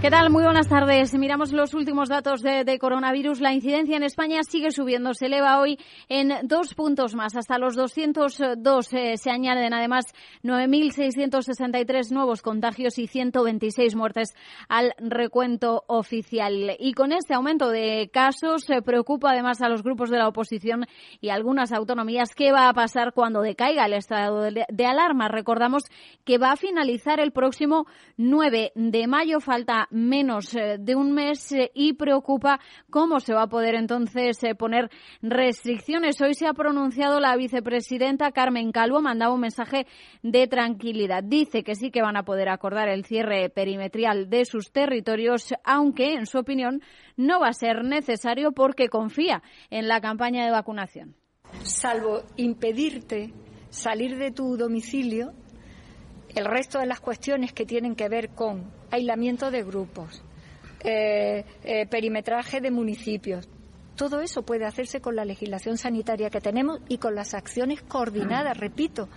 ¿Qué tal? Muy buenas tardes. Miramos los últimos datos de, coronavirus. La incidencia en España sigue subiendo. Se eleva hoy en dos puntos más. Hasta los 202 eh, se añaden además 9.663 nuevos contagios y 126 muertes al recuento oficial. Y con este aumento de casos se preocupa además a los grupos de la oposición y algunas autonomías qué va a pasar cuando decaiga el estado de, de alarma. Recordamos que va a finalizar el próximo 9 de mayo. Falta menos eh, de un mes eh, y preocupa cómo se va a poder entonces eh, poner restricciones. Hoy se ha pronunciado la vicepresidenta Carmen Calvo, mandaba un mensaje de tranquilidad. Dice que sí que van a poder acordar el cierre perimetrial de sus territorios, aunque, en su opinión, no va a ser necesario porque confía en la campaña de vacunación. Salvo impedirte salir de tu domicilio, el resto de las cuestiones que tienen que ver con aislamiento de grupos, eh, eh, perimetraje de municipios, todo eso puede hacerse con la legislación sanitaria que tenemos y con las acciones coordinadas, repito.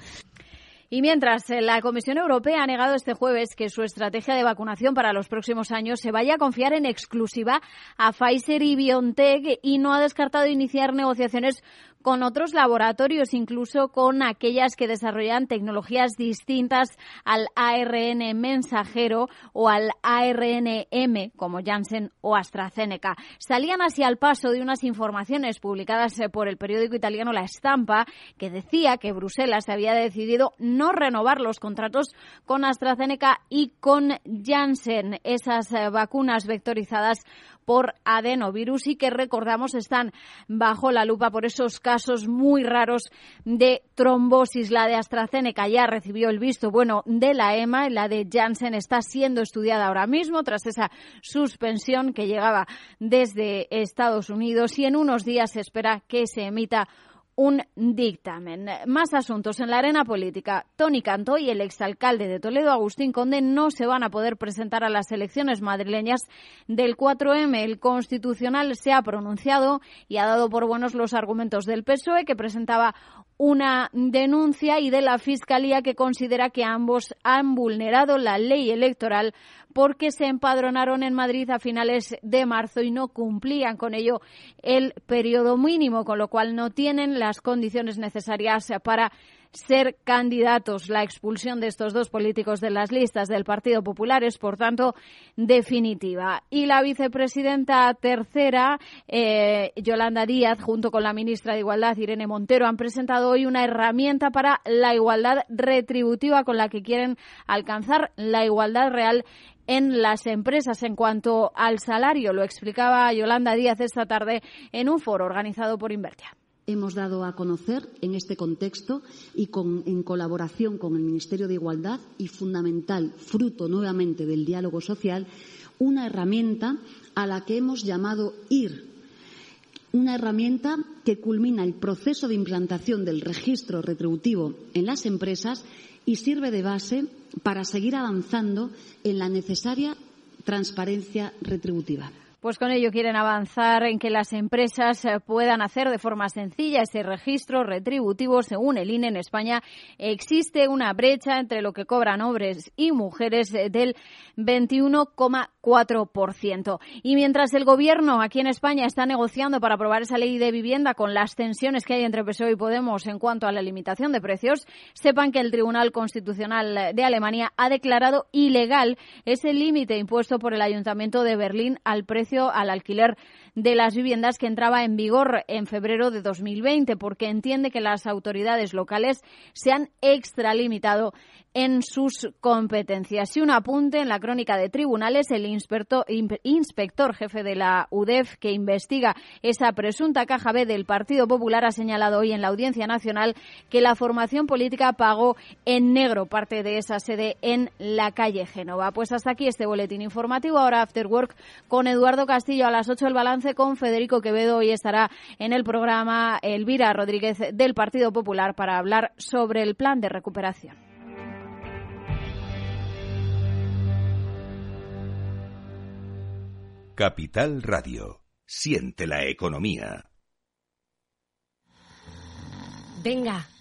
Y mientras eh, la Comisión Europea ha negado este jueves que su estrategia de vacunación para los próximos años se vaya a confiar en exclusiva a Pfizer y BioNTech y no ha descartado iniciar negociaciones con otros laboratorios, incluso con aquellas que desarrollan tecnologías distintas al ARN mensajero o al ARNM, como Janssen o AstraZeneca. Salían así al paso de unas informaciones publicadas eh, por el periódico italiano La Estampa, que decía que Bruselas había decidido no renovar los contratos con AstraZeneca y con Janssen, esas eh, vacunas vectorizadas por adenovirus y que recordamos están bajo la lupa por esos casos muy raros de trombosis. La de AstraZeneca ya recibió el visto bueno de la EMA, la de Janssen está siendo estudiada ahora mismo tras esa suspensión que llegaba desde Estados Unidos y en unos días se espera que se emita un dictamen. Más asuntos en la arena política. Tony Cantó y el exalcalde de Toledo, Agustín Conde, no se van a poder presentar a las elecciones madrileñas del 4M. El Constitucional se ha pronunciado y ha dado por buenos los argumentos del PSOE, que presentaba una denuncia y de la Fiscalía que considera que ambos han vulnerado la ley electoral porque se empadronaron en Madrid a finales de marzo y no cumplían con ello el periodo mínimo, con lo cual no tienen las condiciones necesarias para ser candidatos. La expulsión de estos dos políticos de las listas del Partido Popular es, por tanto, definitiva. Y la vicepresidenta tercera, eh, Yolanda Díaz, junto con la ministra de Igualdad, Irene Montero, han presentado hoy una herramienta para la igualdad retributiva con la que quieren alcanzar la igualdad real en las empresas en cuanto al salario. Lo explicaba Yolanda Díaz esta tarde en un foro organizado por Invertia hemos dado a conocer en este contexto y en colaboración con el Ministerio de Igualdad y fundamental, fruto nuevamente del diálogo social, una herramienta a la que hemos llamado IR, una herramienta que culmina el proceso de implantación del registro retributivo en las empresas y sirve de base para seguir avanzando en la necesaria transparencia retributiva. Pues con ello quieren avanzar en que las empresas eh, puedan hacer de forma sencilla ese registro retributivo. Según el INE en España, existe una brecha entre lo que cobran hombres y mujeres eh, del 21,4%. Y mientras el Gobierno aquí en España está negociando para aprobar esa ley de vivienda con las tensiones que hay entre PSOE y Podemos en cuanto a la limitación de precios, sepan que el Tribunal Constitucional de Alemania ha declarado ilegal ese límite impuesto por el Ayuntamiento de Berlín al precio al alquiler de las viviendas que entraba en vigor en febrero de 2020, porque entiende que las autoridades locales se han extralimitado en sus competencias. Y un apunte en la crónica de tribunales, el inspector, jefe de la UDEF que investiga esa presunta caja B del Partido Popular ha señalado hoy en la Audiencia Nacional que la formación política pagó en negro parte de esa sede en la calle Génova. Pues hasta aquí este boletín informativo. Ahora After Work con Eduardo Castillo a las 8 el balance con Federico Quevedo. Hoy estará en el programa Elvira Rodríguez del Partido Popular para hablar sobre el plan de recuperación. Capital Radio. Siente la economía. Venga,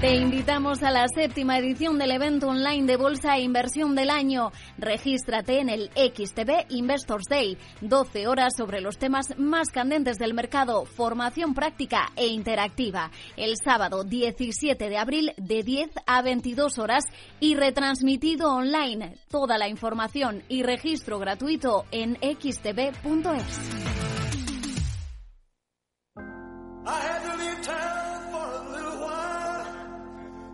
Te invitamos a la séptima edición del evento online de Bolsa e Inversión del año. Regístrate en el XTB Investors Day. 12 horas sobre los temas más candentes del mercado, formación práctica e interactiva. El sábado 17 de abril de 10 a 22 horas y retransmitido online. Toda la información y registro gratuito en xtb.es.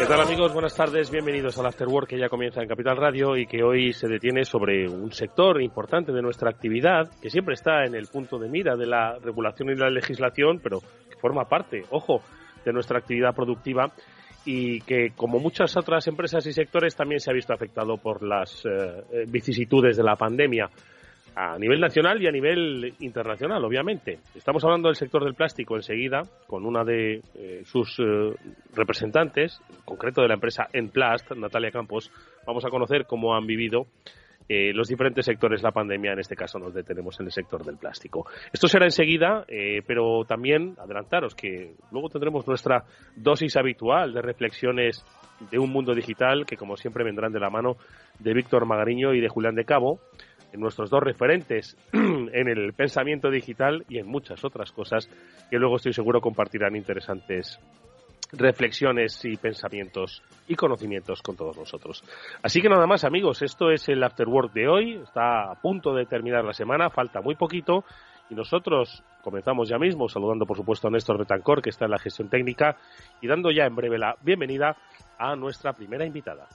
¿Qué tal amigos? Buenas tardes, bienvenidos al After Work que ya comienza en Capital Radio y que hoy se detiene sobre un sector importante de nuestra actividad que siempre está en el punto de mira de la regulación y la legislación, pero que forma parte, ojo, de nuestra actividad productiva y que, como muchas otras empresas y sectores, también se ha visto afectado por las eh, vicisitudes de la pandemia a nivel nacional y a nivel internacional, obviamente. Estamos hablando del sector del plástico enseguida, con una de eh, sus eh, representantes, en concreto de la empresa Enplast, Natalia Campos. Vamos a conocer cómo han vivido eh, los diferentes sectores la pandemia. En este caso nos detenemos en el sector del plástico. Esto será enseguida, pero también adelantaros que luego tendremos nuestra dosis habitual de reflexiones de un mundo digital que, como siempre, vendrán de la mano de Víctor Magariño y de Julián de Cabo nuestros dos referentes en el pensamiento digital y en muchas otras cosas que luego estoy seguro compartirán interesantes reflexiones y pensamientos y conocimientos con todos nosotros. Así que nada más amigos, esto es el Afterwork de hoy, está a punto de terminar la semana, falta muy poquito y nosotros comenzamos ya mismo saludando por supuesto a Néstor Betancor que está en la gestión técnica y dando ya en breve la bienvenida a nuestra primera invitada.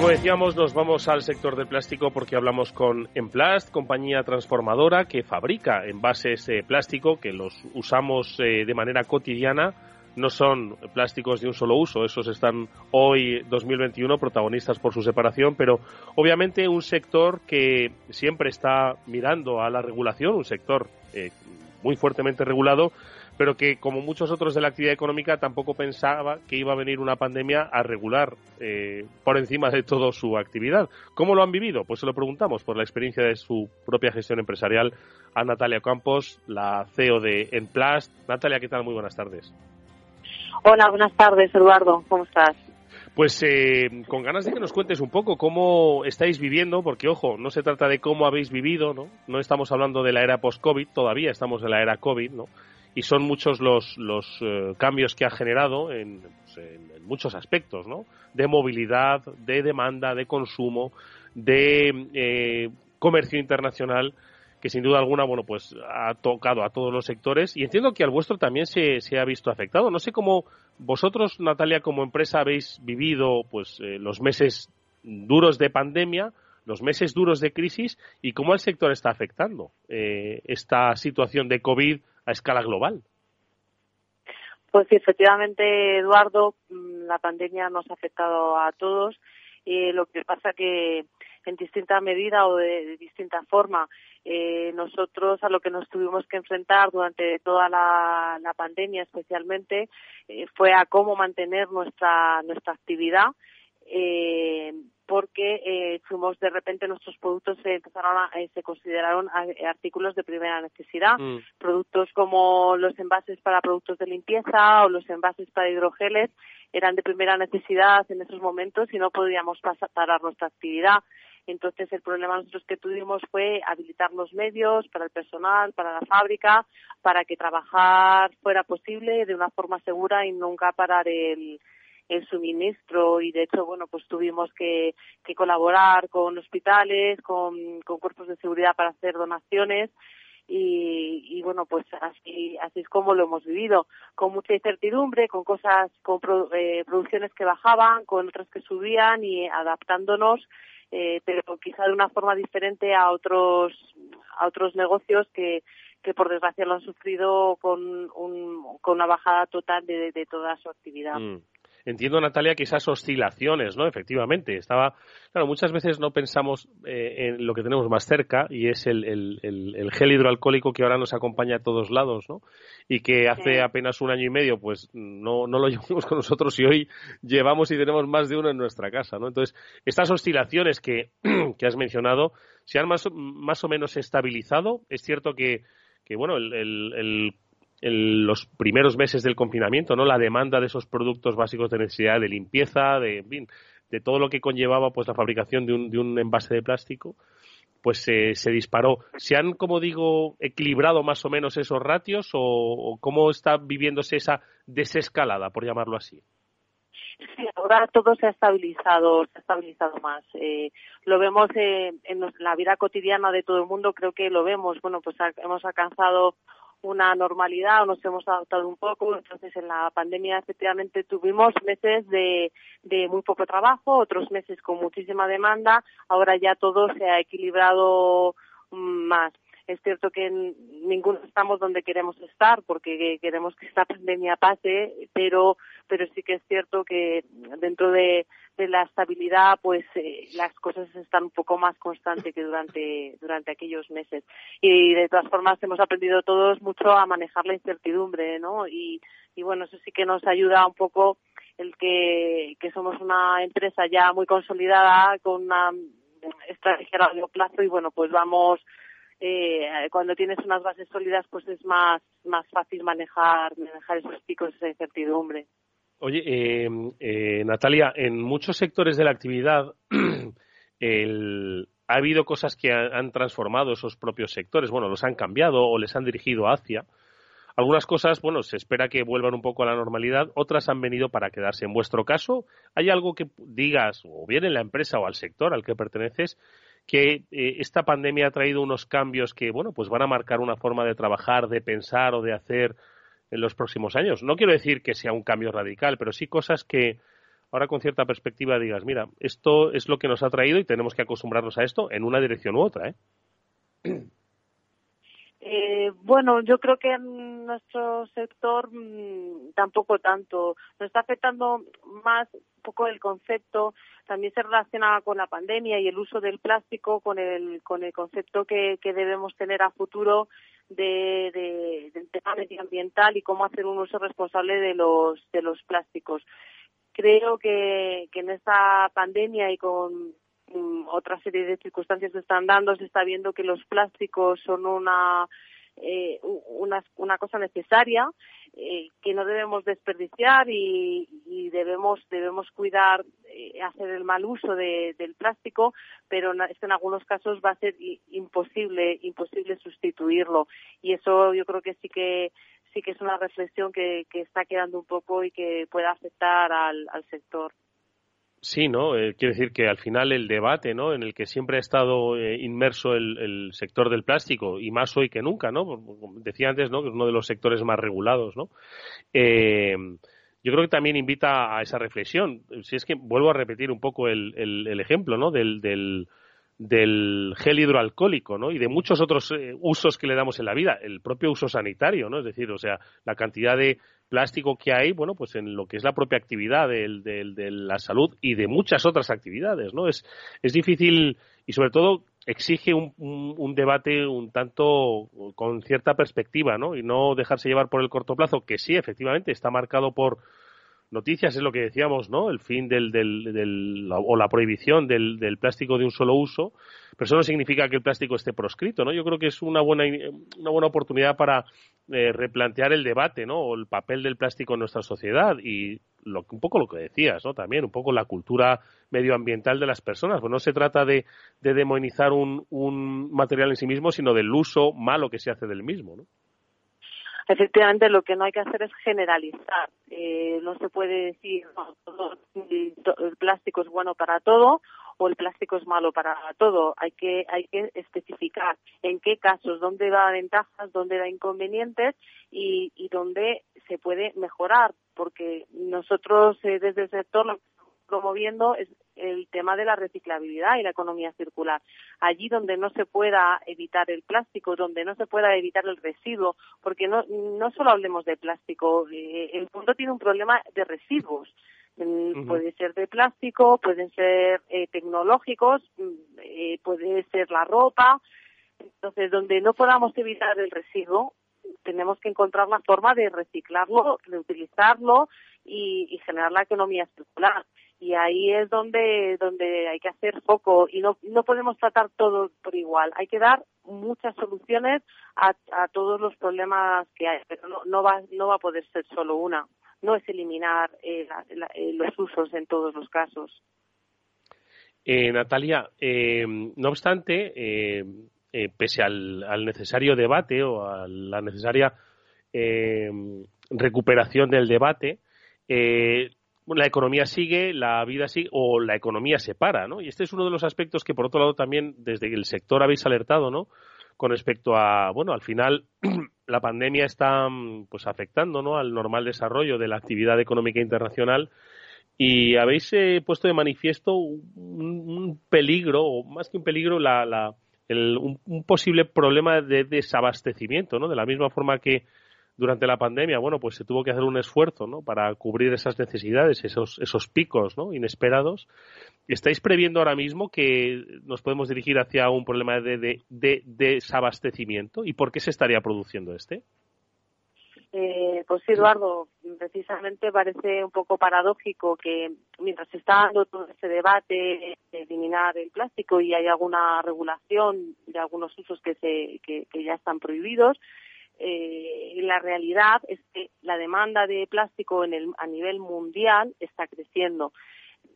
Como decíamos, nos vamos al sector del plástico porque hablamos con Emplast, compañía transformadora que fabrica envases de plástico que los usamos eh, de manera cotidiana. No son plásticos de un solo uso, esos están hoy 2021 protagonistas por su separación, pero obviamente un sector que siempre está mirando a la regulación, un sector eh, muy fuertemente regulado, pero que, como muchos otros de la actividad económica, tampoco pensaba que iba a venir una pandemia a regular eh, por encima de todo su actividad. ¿Cómo lo han vivido? Pues se lo preguntamos por la experiencia de su propia gestión empresarial a Natalia Campos, la CEO de Enplast. Natalia, ¿qué tal? Muy buenas tardes. Hola, buenas tardes, Eduardo. ¿Cómo estás? Pues eh, con ganas de que nos cuentes un poco cómo estáis viviendo, porque ojo, no se trata de cómo habéis vivido, ¿no? No estamos hablando de la era post-COVID, todavía estamos en la era COVID, ¿no? Y son muchos los, los eh, cambios que ha generado pues, en, muchos aspectos, ¿no? De movilidad, de demanda, de consumo, de eh, comercio internacional, que sin duda alguna, bueno, pues ha tocado a todos los sectores y entiendo que al vuestro también se, se ha visto afectado. No sé cómo vosotros, Natalia, como empresa habéis vivido, pues, eh, los meses duros de pandemia, los meses duros de crisis y cómo al sector está afectando esta situación de COVID a escala global. Pues sí, efectivamente, Eduardo, mm, la pandemia nos ha afectado a todos. Eh, lo que pasa que en distinta medida o de, distinta forma, eh, nosotros a lo que nos tuvimos que enfrentar durante toda la, pandemia, especialmente, eh, fue a cómo mantener nuestra nuestra actividad porque eh, fuimos de repente nuestros productos se empezaron a, eh, se consideraron artículos de primera necesidad, mm. productos como los envases para productos de limpieza o los envases para hidrogeles eran de primera necesidad en esos momentos y no podíamos pasar, parar nuestra actividad. Entonces, el problema nosotros que tuvimos fue habilitar los medios para el personal, para la fábrica, para que trabajar fuera posible de una forma segura y nunca parar el, el suministro y de hecho bueno pues tuvimos que, que colaborar con hospitales con, cuerpos de seguridad para hacer donaciones y, y, bueno pues así es como lo hemos vivido con mucha incertidumbre con cosas con eh, producciones que bajaban con otras que subían y adaptándonos eh, pero quizá de una forma diferente a otros a otros negocios que que por desgracia lo han sufrido con, un, con una bajada total de, de toda su actividad. Mm entiendo, Natalia, que esas oscilaciones, ¿no? Efectivamente, estaba, claro, muchas veces no pensamos eh, en lo que tenemos más cerca y es el, el, gel hidroalcohólico que ahora nos acompaña a todos lados, ¿no? Y que hace apenas un año y medio, pues no, no lo llevamos con nosotros y hoy llevamos y tenemos más de uno en nuestra casa, ¿no? Entonces, estas oscilaciones que, que has mencionado se han más, más o menos estabilizado. Es cierto que, que bueno, el, el en los primeros meses del confinamiento, ¿no? La demanda de esos productos básicos de necesidad de limpieza, de, de todo lo que conllevaba pues la fabricación de un, de un envase de plástico, pues se, se disparó. ¿Se han, como digo, equilibrado más o menos esos ratios o, cómo está viviéndose esa desescalada, por llamarlo así? Sí, ahora todo se ha estabilizado, se ha estabilizado más. Eh, lo vemos eh, en la vida cotidiana de todo el mundo, creo que lo vemos. Bueno, pues hemos alcanzado una normalidad o nos hemos adaptado un poco. Entonces, en la pandemia efectivamente tuvimos meses de, de muy poco trabajo, otros meses con muchísima demanda. Ahora ya todo se ha equilibrado más. Es cierto que ninguno estamos donde queremos estar porque queremos que esta pandemia pase, pero, pero sí que es cierto que dentro de, la estabilidad, pues eh, las cosas están un poco más constantes que durante, durante aquellos meses. Y de todas formas hemos aprendido todos mucho a manejar la incertidumbre, ¿no? Y, y bueno, eso sí que nos ayuda un poco el que, que somos una empresa ya muy consolidada con una estrategia a largo plazo y bueno, pues vamos eh, cuando tienes unas bases sólidas, pues es más, más fácil manejar, manejar esos picos, esa incertidumbre. Oye, eh, eh, Natalia, en muchos sectores de la actividad ha habido cosas que han, transformado esos propios sectores. Bueno, los han cambiado o les han dirigido hacia. Algunas cosas, bueno, se espera que vuelvan un poco a la normalidad, otras han venido para quedarse. En vuestro caso, ¿hay algo que digas, o bien en la empresa o al sector al que perteneces, que eh, esta pandemia ha traído unos cambios que, bueno, pues van a marcar una forma de trabajar, de pensar o de hacer en los próximos años. No quiero decir que sea un cambio radical, pero sí cosas que ahora con cierta perspectiva digas, mira, esto es lo que nos ha traído y tenemos que acostumbrarnos a esto en una dirección u otra, ¿eh? Eh, bueno, yo creo que en nuestro sector mmm, tampoco tanto. Nos está afectando más un poco el concepto. También se relaciona con la pandemia y el uso del plástico con el, con el concepto que, que debemos tener a futuro de, de, del tema medioambiental y cómo hacer un uso responsable de los, de los plásticos. Creo que, que en esta pandemia y con Mm, otra serie de circunstancias se están dando, se está viendo que los plásticos son una eh, una, cosa necesaria eh, que no debemos desperdiciar y, y debemos debemos cuidar eh, hacer el mal uso de, del plástico pero en algunos casos va a ser imposible imposible sustituirlo y eso yo creo que sí que sí que es una reflexión que, que está quedando un poco y que puede afectar al sector. Sí, ¿no? Eh, quiero decir que al final el debate, ¿no? En el que siempre ha estado eh, inmerso el, sector del plástico y más hoy que nunca, ¿no? Decía antes, ¿no? Que es uno de los sectores más regulados, ¿no? Eh, yo creo que también invita a esa reflexión. Si es que vuelvo a repetir un poco el, el, ejemplo, ¿no? Del, del, del gel hidroalcohólico, ¿no? Y de muchos otros eh, usos que le damos en la vida, el propio uso sanitario, ¿no? Es decir, o sea, la cantidad de plástico que hay, bueno, pues en lo que es la propia actividad de, de la salud y de muchas otras actividades, ¿no? Es, es difícil y sobre todo exige un, un, debate un tanto con cierta perspectiva, ¿no? Y no dejarse llevar por el corto plazo, que sí, efectivamente, está marcado por noticias es lo que decíamos, ¿no? El fin del, del, o la prohibición del, del, plástico de un solo uso, pero eso no significa que el plástico esté proscrito, ¿no? Yo creo que es una buena, una buena oportunidad para eh, replantear el debate, ¿no? O el papel del plástico en nuestra sociedad y lo, un poco lo que decías, ¿no? También un poco la cultura medioambiental de las personas. Pues no se trata de, de demonizar un, un material en sí mismo, sino del uso malo que se hace del mismo, ¿no? Efectivamente lo que no hay que hacer es generalizar. Eh, no se puede decir no, todo, el plástico es bueno para todo o el plástico es malo para todo. Hay que hay que especificar en qué casos, dónde da ventajas, dónde da inconvenientes y, y dónde se puede mejorar, porque nosotros eh, desde el sector promoviendo es el tema de la reciclabilidad y la economía circular. Allí donde no se pueda evitar el plástico, donde no se pueda evitar el residuo, porque no, no solo hablemos de plástico, eh, el mundo tiene un problema de residuos. Mm, puede ser de plástico, pueden ser eh, tecnológicos, mm, eh, puede ser la ropa. Entonces, donde no podamos evitar el residuo, tenemos que encontrar la forma de reciclarlo, reutilizarlo y, y generar la economía circular y ahí es donde donde hay que hacer foco y no no podemos tratar todo por igual. Hay que dar muchas soluciones a, a todos los problemas que hay pero no, no va no va a poder ser solo una. No es eliminar eh, eh, los usos en todos los casos. Eh, Natalia eh, no obstante eh, pese al, al, necesario debate o a la necesaria recuperación del debate eh, la economía sigue, la vida sigue o la economía se para, ¿no? Y este es uno de los aspectos que, por otro lado, también desde el sector habéis alertado, ¿no? Con respecto a, bueno, al final la pandemia está pues afectando, ¿no? Al normal desarrollo de la actividad económica internacional y habéis eh, puesto de manifiesto un, peligro, o más que un peligro, la, la, el, un, un, posible problema de desabastecimiento, ¿no? De la misma forma que durante la pandemia, bueno, pues se tuvo que hacer un esfuerzo, ¿no? Para cubrir esas necesidades, esos, esos picos, ¿no? Inesperados. ¿Estáis previendo ahora mismo que nos podemos dirigir hacia un problema de, de, de desabastecimiento? ¿Y por qué se estaría produciendo este? Eh, pues sí, Eduardo, precisamente parece un poco paradójico que mientras se está dando todo este debate de eliminar el plástico y hay alguna regulación de algunos usos que, se, que ya están prohibidos, eh, la realidad es que la demanda de plástico en el, a nivel mundial está creciendo.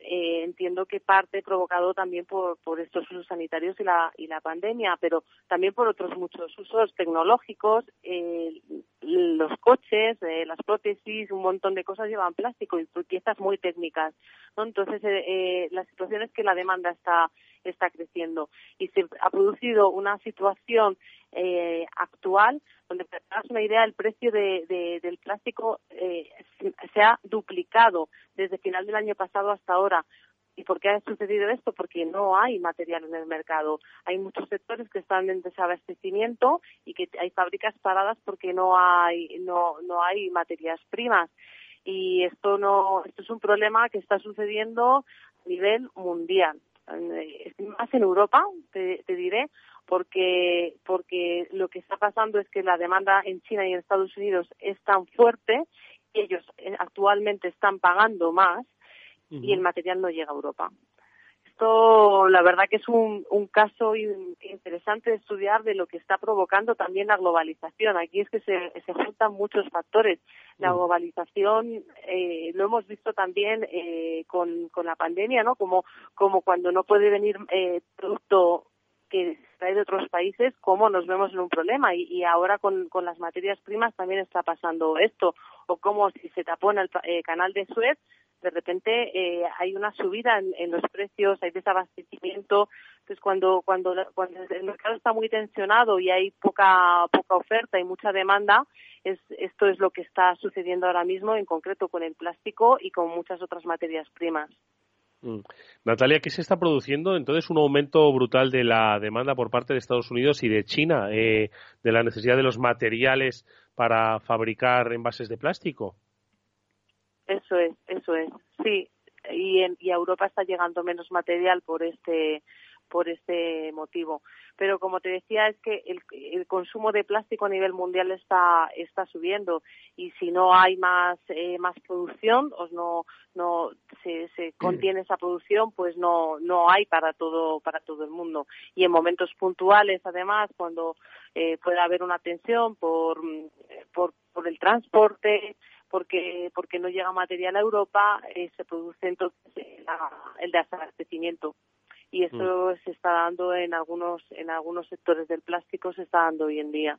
Eh, entiendo que parte provocado también por, por estos usos sanitarios y la, y la pandemia, pero también por otros muchos usos tecnológicos, eh, los coches, eh, las prótesis, un montón de cosas llevan plástico y piezas muy técnicas. ¿no? Entonces, eh, eh, la situación es que la demanda está, está creciendo y se ha producido una situación eh, actual donde para que una idea el precio de, de, del plástico eh, se ha duplicado desde final del año pasado hasta ahora ¿Y por qué ha sucedido esto? Porque no hay material en el mercado. Hay muchos sectores que están en desabastecimiento y que hay fábricas paradas porque no hay no no hay materias primas. Y esto no esto es un problema que está sucediendo a nivel mundial. Eh, más en Europa, te, te diré, porque, porque lo que está pasando es que la demanda en China y en Estados Unidos es tan fuerte que ellos eh, actualmente están pagando más y el material no llega a Europa. Esto, la verdad que es un, un caso interesante de estudiar de lo que está provocando también la globalización. Aquí es que se, se juntan muchos factores. La globalización eh, lo hemos visto también eh, con, con la pandemia, ¿no? Como, como cuando no puede venir eh, producto que trae de otros países, cómo nos vemos en un problema. Y, y ahora con, con, las materias primas también está pasando esto. O como si se tapona el eh, canal de Suez, de repente eh, hay una subida en, en, los precios, hay desabastecimiento. Entonces, cuando, cuando, cuando el mercado está muy tensionado y hay poca, poca oferta y mucha demanda, es, esto es lo que está sucediendo ahora mismo, en concreto con el plástico y con muchas otras materias primas. Mm. Natalia, ¿qué se está produciendo? Entonces, un aumento brutal de la demanda por parte de Estados Unidos y de China, eh, de la necesidad de los materiales para fabricar envases de plástico. Eso es, eso es, sí. Y, en, y a Europa está llegando menos material por este por este motivo. Pero como te decía, es que el, el consumo de plástico a nivel mundial está, está subiendo y si no hay más, eh, más producción o no, no se, se contiene esa producción, pues no, no hay para todo, para todo el mundo. Y en momentos puntuales, además, cuando eh, puede haber una tensión por, por, por el transporte, porque porque no llega material a Europa, eh, se produce entonces el desabastecimiento y esto mm. se está dando en algunos en algunos sectores del plástico se está dando hoy en día.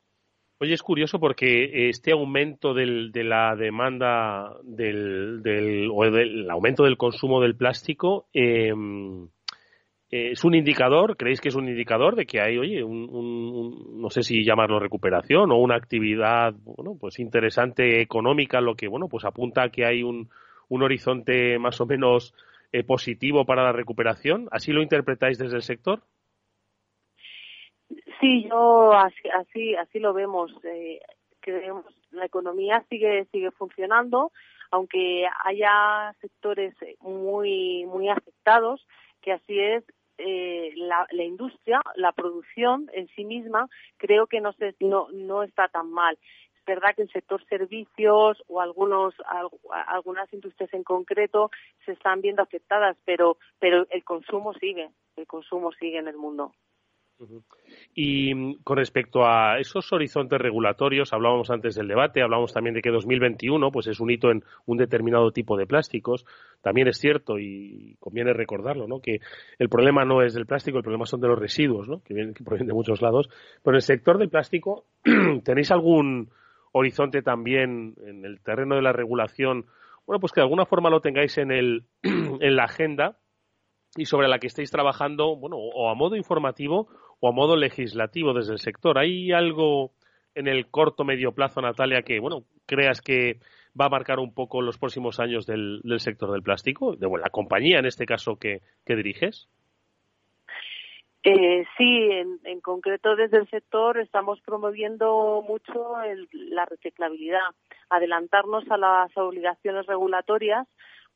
Oye, es curioso porque este aumento del, de la demanda del, del, o del aumento del consumo del plástico eh, es un indicador, ¿creéis que es un indicador de que hay, oye, un, no sé si llamarlo recuperación o una actividad, bueno, pues interesante económica, lo que, bueno, pues apunta a que hay un, un horizonte más o menos eh, positivo para la recuperación? ¿Así lo interpretáis desde el sector? Sí, yo así así, lo vemos. Eh, creemos la economía sigue sigue funcionando, aunque haya sectores muy muy afectados, que así es. Eh, la, la, industria, la producción en sí misma, creo que no, se, no, no está tan mal verdad que el sector servicios o algunos algunas industrias en concreto se están viendo afectadas, pero pero el consumo sigue, el consumo sigue en el mundo. Y mm, con respecto a esos horizontes regulatorios, hablábamos antes del debate, hablábamos también de que 2021 pues es un hito en un determinado tipo de plásticos. También es cierto y conviene recordarlo, ¿no? Que el problema no es del plástico, el problema son de los residuos, ¿no? Que, vienen, que provienen de muchos lados. Pero en el sector del plástico, ¿tenéis algún horizonte también en el terreno de la regulación, bueno, pues que de alguna forma lo tengáis en, el, en la agenda y sobre la que estéis trabajando, bueno, o a modo informativo o a modo legislativo desde el sector. ¿Hay algo en el corto medio plazo, Natalia, que, bueno, creas que va a marcar un poco los próximos años del, del sector del plástico, de la compañía en este caso que diriges? Eh, sí, en, concreto desde el sector estamos promoviendo mucho la reciclabilidad, adelantarnos a las obligaciones regulatorias,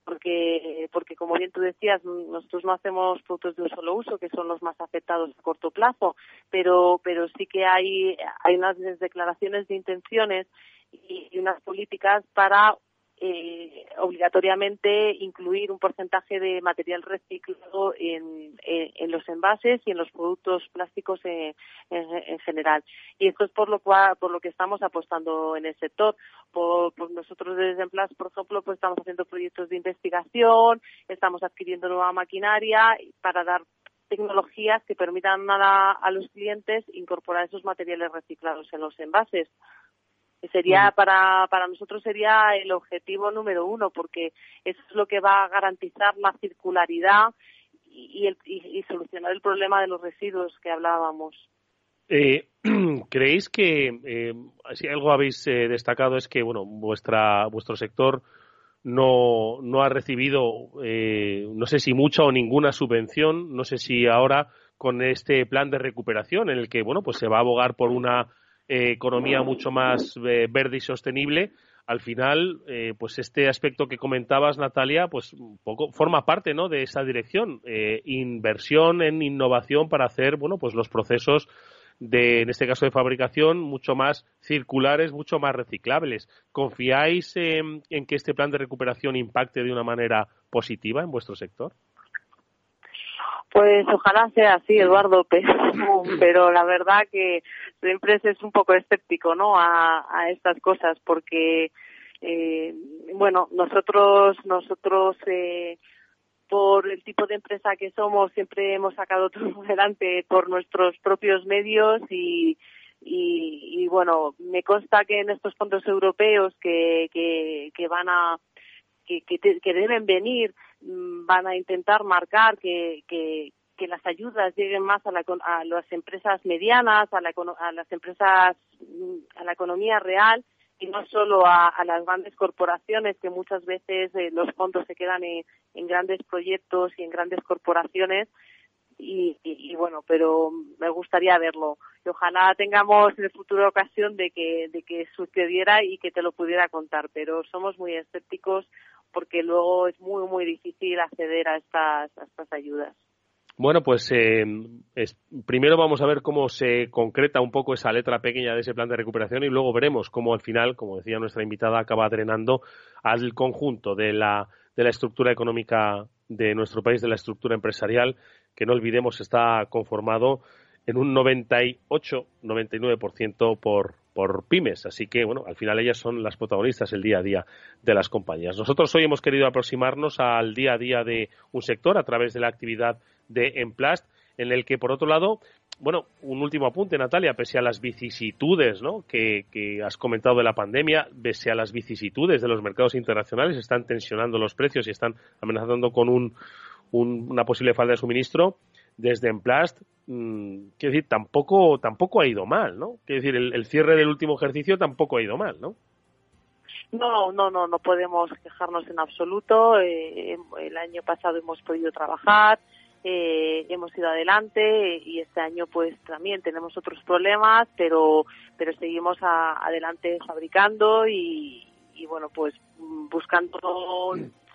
porque, porque como bien tú decías, nosotros no hacemos productos de un solo uso, que son los más afectados a corto plazo, pero, pero sí que hay, hay unas declaraciones de intenciones y unas políticas para eh, obligatoriamente incluir un porcentaje de material reciclado en, en, los envases y en los productos plásticos en, en, general. Y esto es por lo cual, por lo que estamos apostando en el sector. Por, nosotros desde Emplas, por ejemplo, pues estamos haciendo proyectos de investigación, estamos adquiriendo nueva maquinaria para dar tecnologías que permitan a, a los clientes incorporar esos materiales reciclados en los envases sería para, para nosotros sería el objetivo número uno porque eso es lo que va a garantizar la circularidad y, el, y, solucionar el problema de los residuos que hablábamos. Eh, ¿Creéis que eh, si algo habéis eh, destacado es que bueno vuestra vuestro sector no, no ha recibido eh, no sé si mucha o ninguna subvención no sé si ahora con este plan de recuperación en el que bueno pues se va a abogar por una eh, economía mucho más eh, verde y sostenible, al final, eh, pues este aspecto que comentabas, Natalia, pues un poco forma parte, ¿no? De esa dirección, inversión en innovación para hacer, bueno, pues los procesos de, en este caso de fabricación, mucho más circulares, mucho más reciclables. ¿Confiáis en que este plan de recuperación impacte de una manera positiva en vuestro sector? Pues ojalá sea así, Eduardo, pero, la verdad que siempre es un poco escéptico, ¿no? A, estas cosas, porque, eh, bueno, nosotros, nosotros, eh, por el tipo de empresa que somos, siempre hemos sacado todo adelante por nuestros propios medios y, y, bueno, me consta que en estos fondos europeos que, que, que van a, que, que, que deben venir, van a intentar marcar que, que, las ayudas lleguen más a, la, a las empresas medianas, a, la, a las empresas, mm, a la economía real y no solo a, las grandes corporaciones que muchas veces eh, los fondos se quedan en, grandes proyectos y en grandes corporaciones y, y, bueno, pero me gustaría verlo. Y ojalá tengamos en el futuro ocasión de que, de que sucediera y que te lo pudiera contar, pero somos muy escépticos porque luego es muy, muy difícil acceder a estas, estas ayudas. Bueno, pues eh, primero vamos a ver cómo se concreta un poco esa letra pequeña de ese plan de recuperación y luego veremos cómo al final, como decía nuestra invitada, acaba drenando al conjunto de la, de la estructura económica de nuestro país, de la estructura empresarial, que no olvidemos está conformado en un 98-99% por, por pymes. Así que, bueno, al final ellas son las protagonistas el día a día de las compañías. Nosotros hoy hemos querido aproximarnos al día a día de un sector a través de la actividad de Emplast, en el que, por otro lado, bueno, un último apunte, Natalia, pese a las vicisitudes ¿no? que, has comentado de la pandemia, pese a las vicisitudes de los mercados internacionales, están tensionando los precios y están amenazando con un, una posible falta de suministro, desde Emplast, mmm, quiero decir, tampoco, tampoco ha ido mal, ¿no? Quiero decir, el, cierre del último ejercicio tampoco ha ido mal, ¿no? No, no, no, no podemos quejarnos en absoluto. Eh, el año pasado hemos podido trabajar, eh, hemos ido adelante y este año pues también tenemos otros problemas, pero pero seguimos adelante fabricando y, bueno pues buscando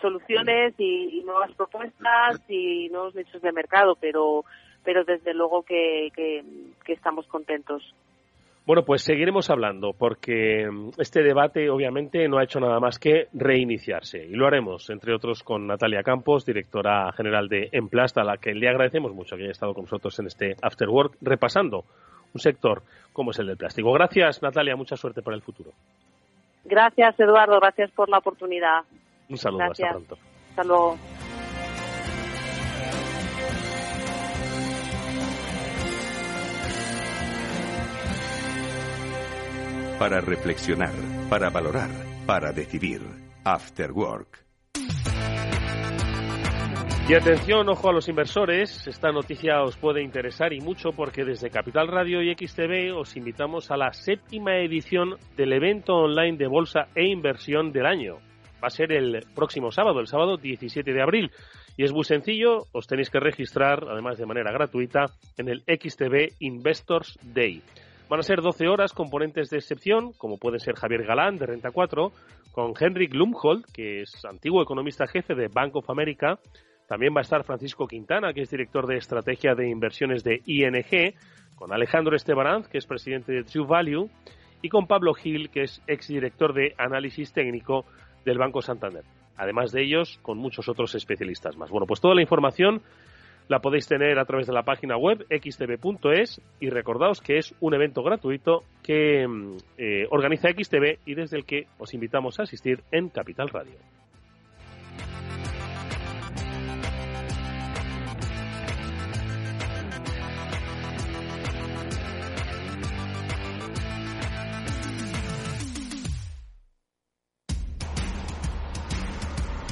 soluciones y, nuevas propuestas y nuevos nichos de mercado, pero pero desde luego que, que estamos contentos. Bueno, pues seguiremos hablando porque mm, este debate obviamente no ha hecho nada más que reiniciarse y lo haremos, entre otros, con Natalia Campos, directora general de Emplast, a la que le agradecemos mucho que haya estado con nosotros en este After Work repasando un sector como es el del plástico. Gracias, Natalia, mucha suerte para el futuro. Gracias, Eduardo, gracias por la oportunidad. Un saludo, hasta pronto. Hasta luego. para reflexionar, para valorar, para decidir. After Work. Y atención, ojo a los inversores, esta noticia os puede interesar y mucho porque desde Capital Radio y XTV os invitamos a la séptima edición del evento online de bolsa e inversión del año. Va a ser el próximo sábado, el sábado 17 de abril. Y es muy sencillo, os tenéis que registrar, además de manera gratuita, en el XTV Investors Day. Van a ser 12 horas componentes de excepción, como pueden ser Javier Galán, de Renta 4, con Henrik Lumhold, que es antiguo economista jefe de Bank of America. También va a estar Francisco Quintana, que es director de estrategia de inversiones de ING, con Alejandro Estebaranz, que es presidente de True Value, y con Pablo Gil, que es exdirector de análisis técnico del Banco Santander. Además de ellos, con muchos otros especialistas más. Bueno, pues toda la información la podéis tener a través de la página web xtv.es y recordaos que es un evento gratuito que mm, eh, organiza XTV y desde el que os invitamos a asistir en Capital Radio.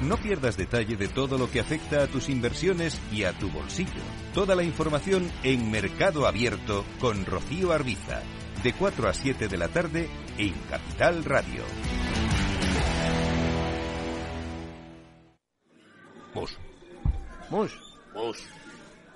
No pierdas detalle de todo lo que afecta a tus inversiones y a tu bolsillo. Toda la información en Mercado Abierto con Rocío Arbiza, de 4 a 7 de la tarde en Capital Radio. Mus. Mus. Mus.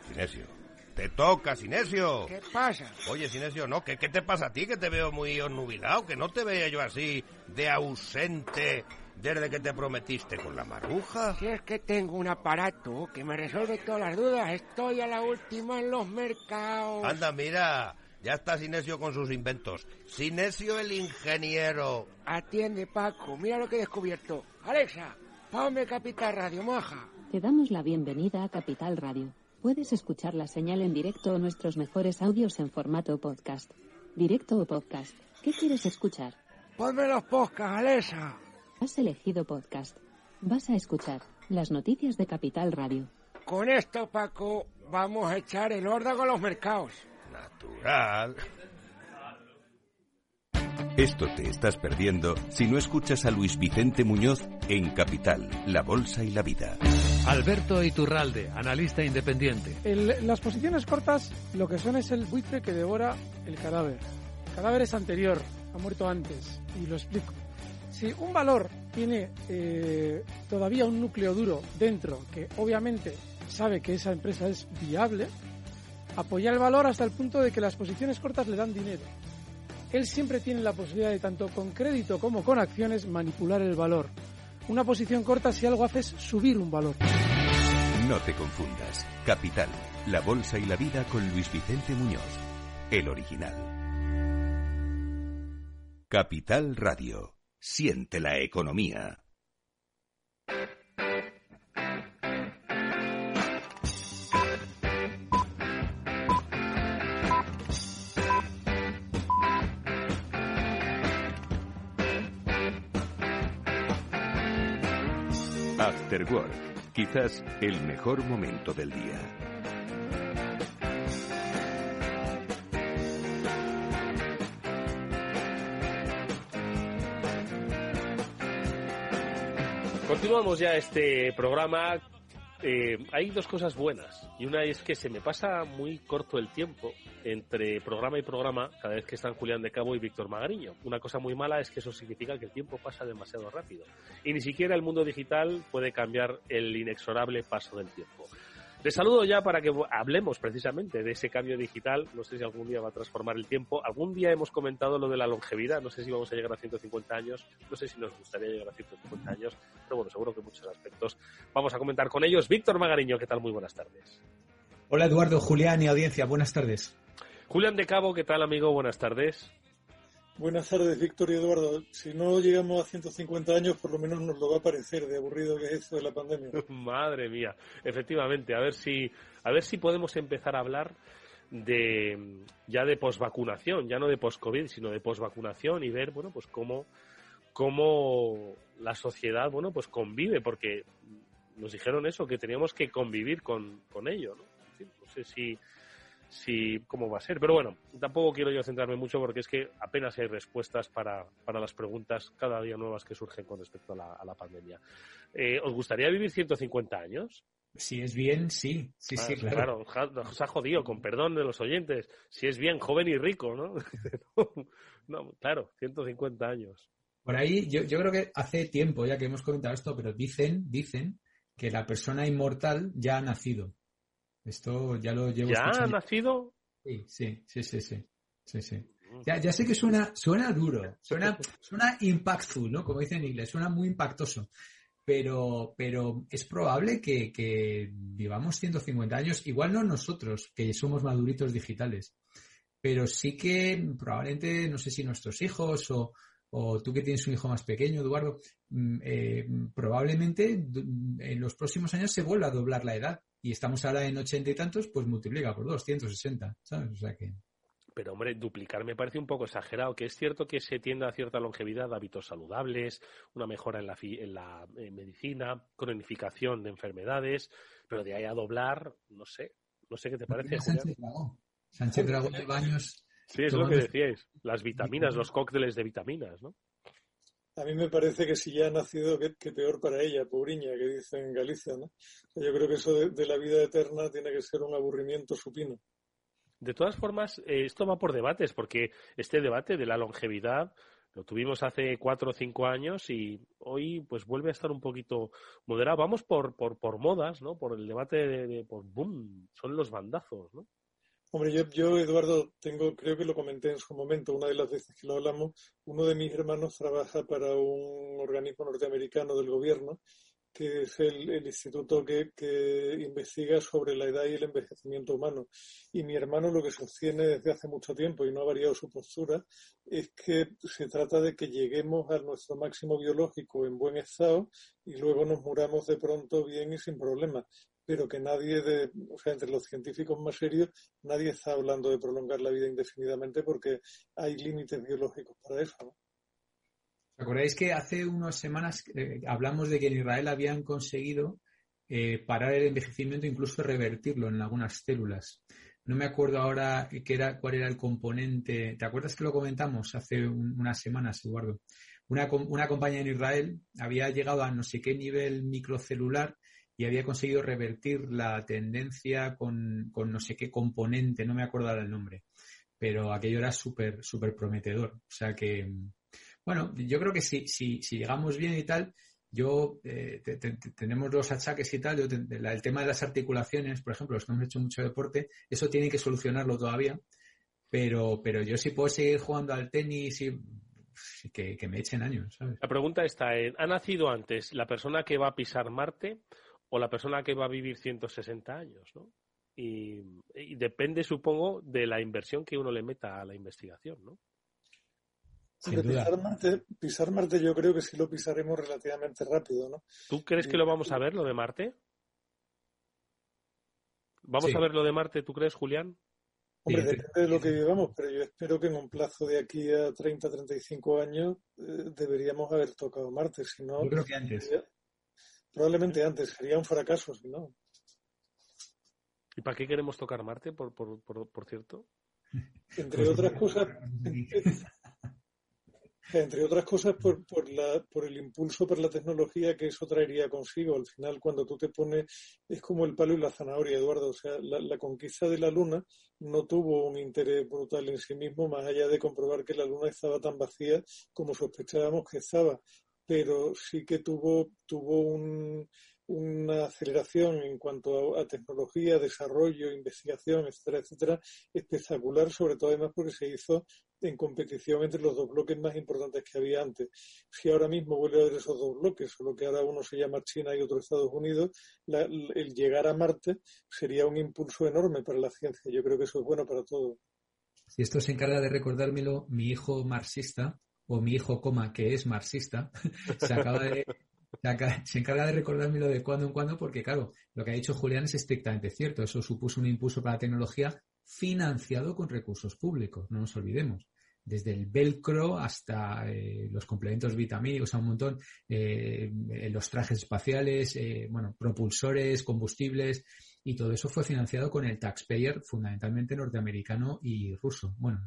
Sinesio. Te toca, Sinesio. ¿Qué pasa? Oye, Sinesio, ¿no? ¿Qué, ¿Qué te pasa a ti? Que te veo muy onnubilado, que no te veía yo así de ausente desde que te prometiste con la maruja. Si es que tengo un aparato que me resuelve todas las dudas, estoy a la última en los mercados. Anda, mira, ya está Sinesio con sus inventos. Sinesio el ingeniero. Atiende, Paco, mira lo que he descubierto. Alexa, ponme Capital Radio, moja. Te damos la bienvenida a Capital Radio. Puedes escuchar la señal en directo o nuestros mejores audios en formato podcast. Directo o podcast. ¿Qué quieres escuchar? Ponme los podcasts, Alexa. Has elegido podcast. Vas a escuchar las noticias de Capital Radio. Con esto, Paco, vamos a echar el órdago a los mercados. Natural. Esto te estás perdiendo si no escuchas a Luis Vicente Muñoz en Capital, La Bolsa y la Vida. Alberto Iturralde, analista independiente. las posiciones cortas lo que son es el buitre que devora el cadáver. El cadáver es anterior, ha muerto antes, y lo explico. Si un valor tiene eh, todavía un núcleo duro dentro, que obviamente sabe que esa empresa es viable, apoyar el valor hasta el punto de que las posiciones cortas le dan dinero. Él siempre tiene la posibilidad de, tanto con crédito como con acciones, manipular el valor. Una posición corta si algo hace es subir un valor. No te confundas. Capital, La Bolsa y la Vida con Luis Vicente Muñoz, el original. Capital Radio. Siente la economía. After Work, quizás el mejor momento del día. Continuamos ya este programa. Eh, hay dos cosas buenas y una es que se me pasa muy corto el tiempo entre programa y programa cada vez que están Julián de Cabo y Víctor Magariño. Una cosa muy mala es que eso significa que el tiempo pasa demasiado rápido y ni siquiera el mundo digital puede cambiar el inexorable paso del tiempo. Les saludo ya para que hablemos precisamente de ese cambio digital. No sé si algún día va a transformar el tiempo. Algún día hemos comentado lo de la longevidad. No sé si vamos a llegar a 150 años. No sé si nos gustaría llegar a 150 años. Pero bueno, seguro que muchos aspectos vamos a comentar con ellos. Víctor Magariño, ¿qué tal? Muy buenas tardes. Hola Eduardo, Julián y audiencia. Buenas tardes. Julián de Cabo, ¿qué tal amigo? Buenas tardes. Buenas tardes, Víctor y Eduardo. Si no llegamos a 150 años, por lo menos nos lo va a parecer de aburrido que es esto de la pandemia. Madre mía, efectivamente. A ver si, a ver si podemos empezar a hablar de ya de posvacunación, ya no de post-COVID, sino de posvacunación y ver, bueno, pues cómo, cómo la sociedad, bueno, pues convive, porque nos dijeron eso, que teníamos que convivir con, con ello, ¿no? no sé si si cómo va a ser. Pero bueno, tampoco quiero yo centrarme mucho porque es que apenas hay respuestas para, para las preguntas cada día nuevas que surgen con respecto a la, a la pandemia. Eh, ¿Os gustaría vivir 150 años? Si es bien, sí, sí, sí, ah, claro. Claro, os ha jodido, con perdón de los oyentes. Si es bien, joven y rico, ¿no? no, claro, 150 años. Por ahí, yo, yo creo que hace tiempo ya que hemos comentado esto, pero dicen, dicen que la persona inmortal ya ha nacido. Esto ya lo llevo ¿Ya ha nacido? Sí, sí, sí, sí, sí. sí, mm. Ya, ya, sé que suena, suena duro, suena, suena impactful, ¿no? Como dice en inglés, suena muy impactoso. Pero, pero es probable que, que vivamos 150 años, igual no nosotros, que somos maduritos digitales, pero sí que probablemente, no sé si nuestros hijos o, o tú que tienes un hijo más pequeño, Eduardo, mm, eh, probablemente en los próximos años se vuelva a doblar la edad y estamos ahora en ochenta y tantos, pues multiplica por dos, 160, ¿sabes? O sea que... Pero hombre, duplicar me parece un poco exagerado, que es cierto que se tiende a cierta longevidad, hábitos saludables, una mejora en la, en la medicina, cronificación de enfermedades, pero de ahí a doblar, no sé, no sé qué te parece. Sánchez Dragón. Sánchez Dragón de baños. Sí, es lo que decíais, las vitaminas, los cócteles de vitaminas, ¿no? A mí me parece que si ya ha nacido, que, peor para ella, pobriña, que dice en Galicia, ¿no? Yo creo que eso de, la vida eterna tiene que ser un aburrimiento supino. De todas formas, eh, esto va por debates, porque este debate de la longevidad lo tuvimos hace cuatro o cinco años y hoy pues vuelve a estar un poquito moderado. Vamos por, por, por modas, ¿no? Por el debate de, de por boom, son los bandazos, ¿no? Hombre, yo, yo, Eduardo, tengo, creo que lo comenté en su momento, una de las veces que lo hablamos, uno de mis hermanos trabaja para un organismo norteamericano del gobierno, que es el, instituto que, que, investiga sobre la edad y el envejecimiento humano. Y mi hermano lo que sostiene desde hace mucho tiempo, y no ha variado su postura, es que se trata de que lleguemos a nuestro máximo biológico en buen estado y luego nos muramos de pronto bien y sin problemas pero que nadie de, o sea, entre los científicos más serios, nadie está hablando de prolongar la vida indefinidamente porque hay límites biológicos para eso. ¿no? ¿Os acordáis que hace unas semanas eh, hablamos de que en Israel habían conseguido eh, parar el envejecimiento, incluso revertirlo en algunas células? No me acuerdo ahora qué era, cuál era el componente. ¿Te acuerdas que lo comentamos hace unas semanas, Eduardo? Una, una compañía en Israel había llegado a no sé qué nivel microcelular y había conseguido revertir la tendencia con, no sé qué componente, no me acuerdo ahora el nombre, pero aquello era súper, súper prometedor. O sea que, bueno, yo creo que si, si, si llegamos bien y tal, yo eh, tenemos los achaques y tal, el tema de las articulaciones, por ejemplo, los que hemos hecho mucho deporte, eso tiene que solucionarlo todavía, pero, pero yo sí puedo seguir jugando al tenis y que, que me echen años. ¿sabes? La pregunta está, ¿ha nacido antes la persona que va a pisar Marte o la persona que va a vivir 160 años, ¿no? y, depende, supongo, de la inversión que uno le meta a la investigación, ¿no? pisar, Marte, pisar Marte yo creo que sí lo pisaremos relativamente rápido, ¿no? ¿Tú crees que lo vamos a ver, lo de Marte? ¿Vamos a ver lo de Marte, tú crees, Julián? Hombre, depende de lo que vivamos, pero yo espero que en un plazo de aquí a 30, 35 años eh, deberíamos haber tocado Marte, si no... Yo creo que antes. Probablemente antes, sería un fracaso, si no. ¿Y para qué queremos tocar Marte, por, por, por, por cierto? Entre otras cosas, entre otras cosas, por, por, la, por el impulso por la tecnología que eso traería consigo. Al final, cuando tú te pones, es como el palo y la zanahoria, Eduardo. O sea, la, la conquista de la Luna no tuvo un interés brutal en sí mismo, más allá de comprobar que la Luna estaba tan vacía como sospechábamos que estaba. Pero sí que tuvo, tuvo un, una aceleración en cuanto a, tecnología, desarrollo, investigación, etcétera, etcétera, espectacular, sobre todo además porque se hizo en competición entre los dos bloques más importantes que había antes. Si ahora mismo vuelve a haber esos dos bloques, solo que ahora uno se llama China y otro Estados Unidos, el llegar a Marte sería un impulso enorme para la ciencia. Yo creo que eso es bueno para todos. Si esto se encarga de recordármelo, mi hijo marxista, o mi hijo coma, que es marxista, se acaba de, se encarga de recordármelo de cuando en cuando porque, claro, lo que ha dicho Julián es estrictamente cierto. Eso supuso un impulso para la tecnología financiado con recursos públicos, no nos olvidemos. Desde el velcro hasta eh, los complementos vitamínicos, a un montón, eh, los trajes espaciales, eh, bueno, propulsores, combustibles, y todo eso fue financiado con el taxpayer fundamentalmente norteamericano y ruso. Bueno,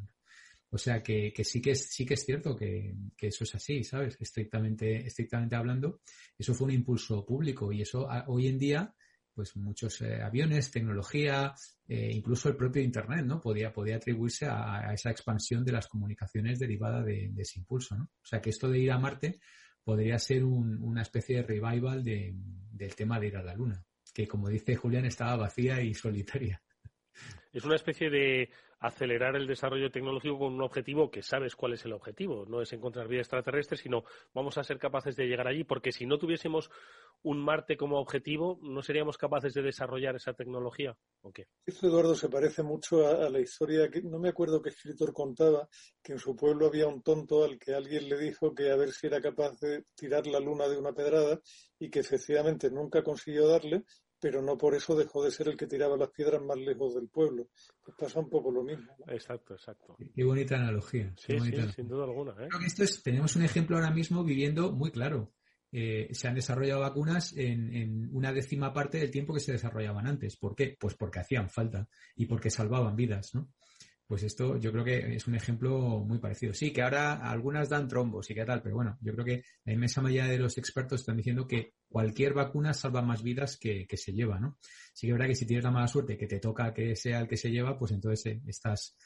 o sea que, sí que es, sí que es cierto que, eso es así, ¿sabes? Estrictamente, estrictamente hablando, eso fue un impulso público y eso hoy en día, pues muchos eh, aviones, tecnología, eh, incluso el propio Internet, ¿no? Podía, podía atribuirse a, esa expansión de las comunicaciones derivada de, ese impulso, ¿no? O sea que esto de ir a Marte podría ser una especie de revival del tema de ir a la Luna, que como dice Julián estaba vacía y solitaria. Es una especie de acelerar el desarrollo tecnológico con un objetivo que sabes cuál es el objetivo. No es encontrar vida extraterrestre, sino vamos a ser capaces de llegar allí, porque si no tuviésemos un Marte como objetivo, ¿no seríamos capaces de desarrollar esa tecnología? ¿O qué? Esto, Eduardo, se parece mucho a, la historia que no me acuerdo qué escritor contaba, que en su pueblo había un tonto al que alguien le dijo que a ver si era capaz de tirar la luna de una pedrada y que efectivamente nunca consiguió darle, pero no por eso dejó de ser el que tiraba las piedras más lejos del pueblo. Pues pasa un poco lo mismo. Exacto, exacto. Qué bonita analogía. Sí, sí, sin duda alguna. ¿eh? Creo que esto es, tenemos un ejemplo ahora mismo viviendo muy claro. Eh, se han desarrollado vacunas en, en, una décima parte del tiempo que se desarrollaban antes. ¿Por qué? Pues porque hacían falta y porque salvaban vidas, ¿no? Pues esto yo creo que es un ejemplo muy parecido. Sí, que ahora algunas dan trombos y qué tal, pero bueno, yo creo que la inmensa mayoría de los expertos están diciendo que cualquier vacuna salva más vidas que, se lleva, ¿no? Sí que es verdad que si tienes la mala suerte que te toca que sea el que se lleva, pues entonces eh, estás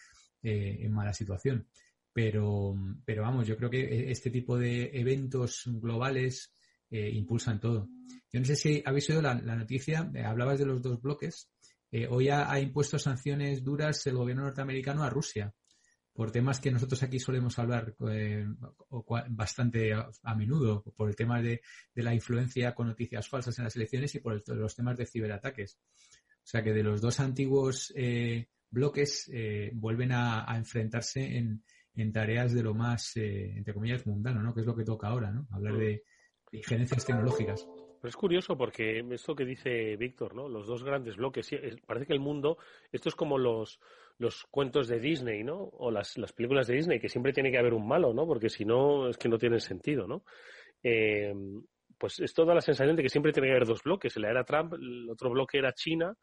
eh, en mala situación. Pero, pero vamos, yo creo que e, este tipo de eventos globales eh, impulsan todo. Yo no sé si habéis oído la noticia, hablabas de los dos bloques, eh, hoy ha, impuesto sanciones duras el gobierno norteamericano a Rusia por temas que nosotros aquí solemos hablar eh, bastante a, menudo, por el tema de, la influencia con noticias falsas en las elecciones y por los temas de ciberataques. O sea que de los dos antiguos eh, bloques vuelven a, enfrentarse en, tareas de lo más, entre comillas, mundano, ¿no? Que es lo que toca ahora, ¿no? Hablar de injerencias tecnológicas. Pero es curioso porque esto que dice Víctor, ¿no? Los dos grandes bloques. Parece que el mundo, esto es como los, los cuentos de Disney, ¿no? O las, las películas de Disney, que siempre tiene que haber un malo, ¿no? Porque si no, es que no tiene sentido, ¿no? Eh, pues es toda la sensación de que siempre tiene que haber dos bloques. La era Trump, el otro bloque era China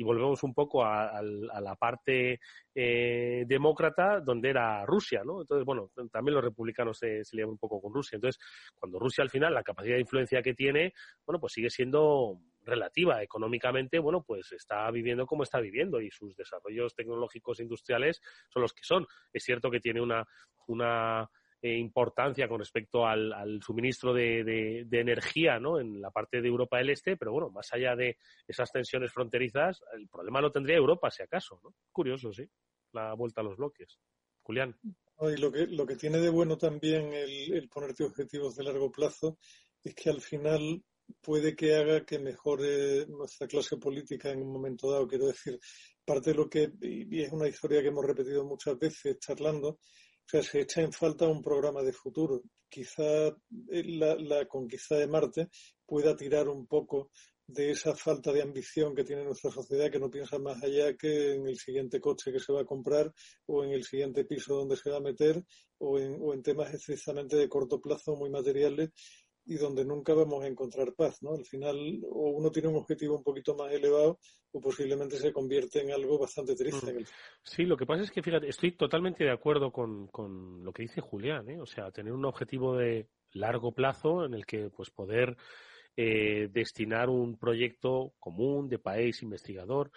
y volvemos un poco a, la parte eh, demócrata donde era Rusia, ¿no? Entonces, bueno, también los republicanos se, se un poco con Rusia. Entonces, cuando Rusia al final, la capacidad de influencia que tiene, bueno, pues sigue siendo relativa económicamente, bueno, pues está viviendo como está viviendo y sus desarrollos tecnológicos industriales son los que son. Es cierto que tiene una eh, importancia con respecto al, suministro de, energía ¿no? en la parte de Europa del Este, pero bueno, más allá de esas tensiones fronterizas, el problema lo tendría Europa, si acaso. ¿no? Curioso, sí, la vuelta a los bloques. Julián. Y lo que, lo que tiene de bueno también el, ponerte objetivos de largo plazo es que al final puede que haga que mejore nuestra clase política en un momento dado. Quiero decir, parte de lo que, y es una historia que hemos repetido muchas veces charlando, sea, se echa en falta un programa de futuro. Quizá eh, la, conquista de Marte pueda tirar un poco de esa falta de ambición que tiene nuestra sociedad, que no piensa más allá que en el siguiente coche que se va a comprar o en el siguiente piso donde se va a meter o en, o en temas estrictamente de corto plazo muy materiales y donde nunca vamos a encontrar paz, ¿no? Al final, o uno tiene un objetivo un poquito más elevado, o posiblemente se convierte en algo bastante triste. Sí, lo que pasa es que, fíjate, estoy totalmente de acuerdo con, con lo que dice Julián, ¿eh? O sea, tener un objetivo de largo plazo en el que, pues, poder eh, destinar un proyecto común de país investigador.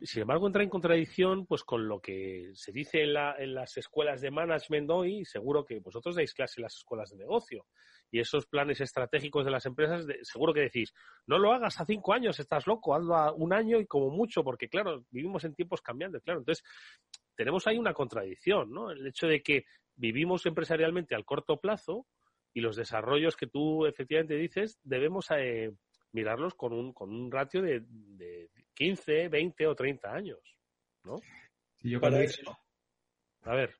Sin embargo, entra en contradicción pues con lo que se dice en, la, en las escuelas de management hoy, seguro que vosotros dais clase en las escuelas de negocio, y esos planes estratégicos de las empresas, seguro que decís, no lo hagas a cinco años, estás loco, hazlo a un año y como mucho, porque claro, vivimos en tiempos cambiantes, claro. Entonces, tenemos ahí una contradicción, ¿no? El hecho de que vivimos empresarialmente al corto plazo, y los desarrollos que tú efectivamente dices debemos eh, mirarlos con un, con un ratio de, de 15, 20 o 30 años, ¿no? yo cuando hice, a ver.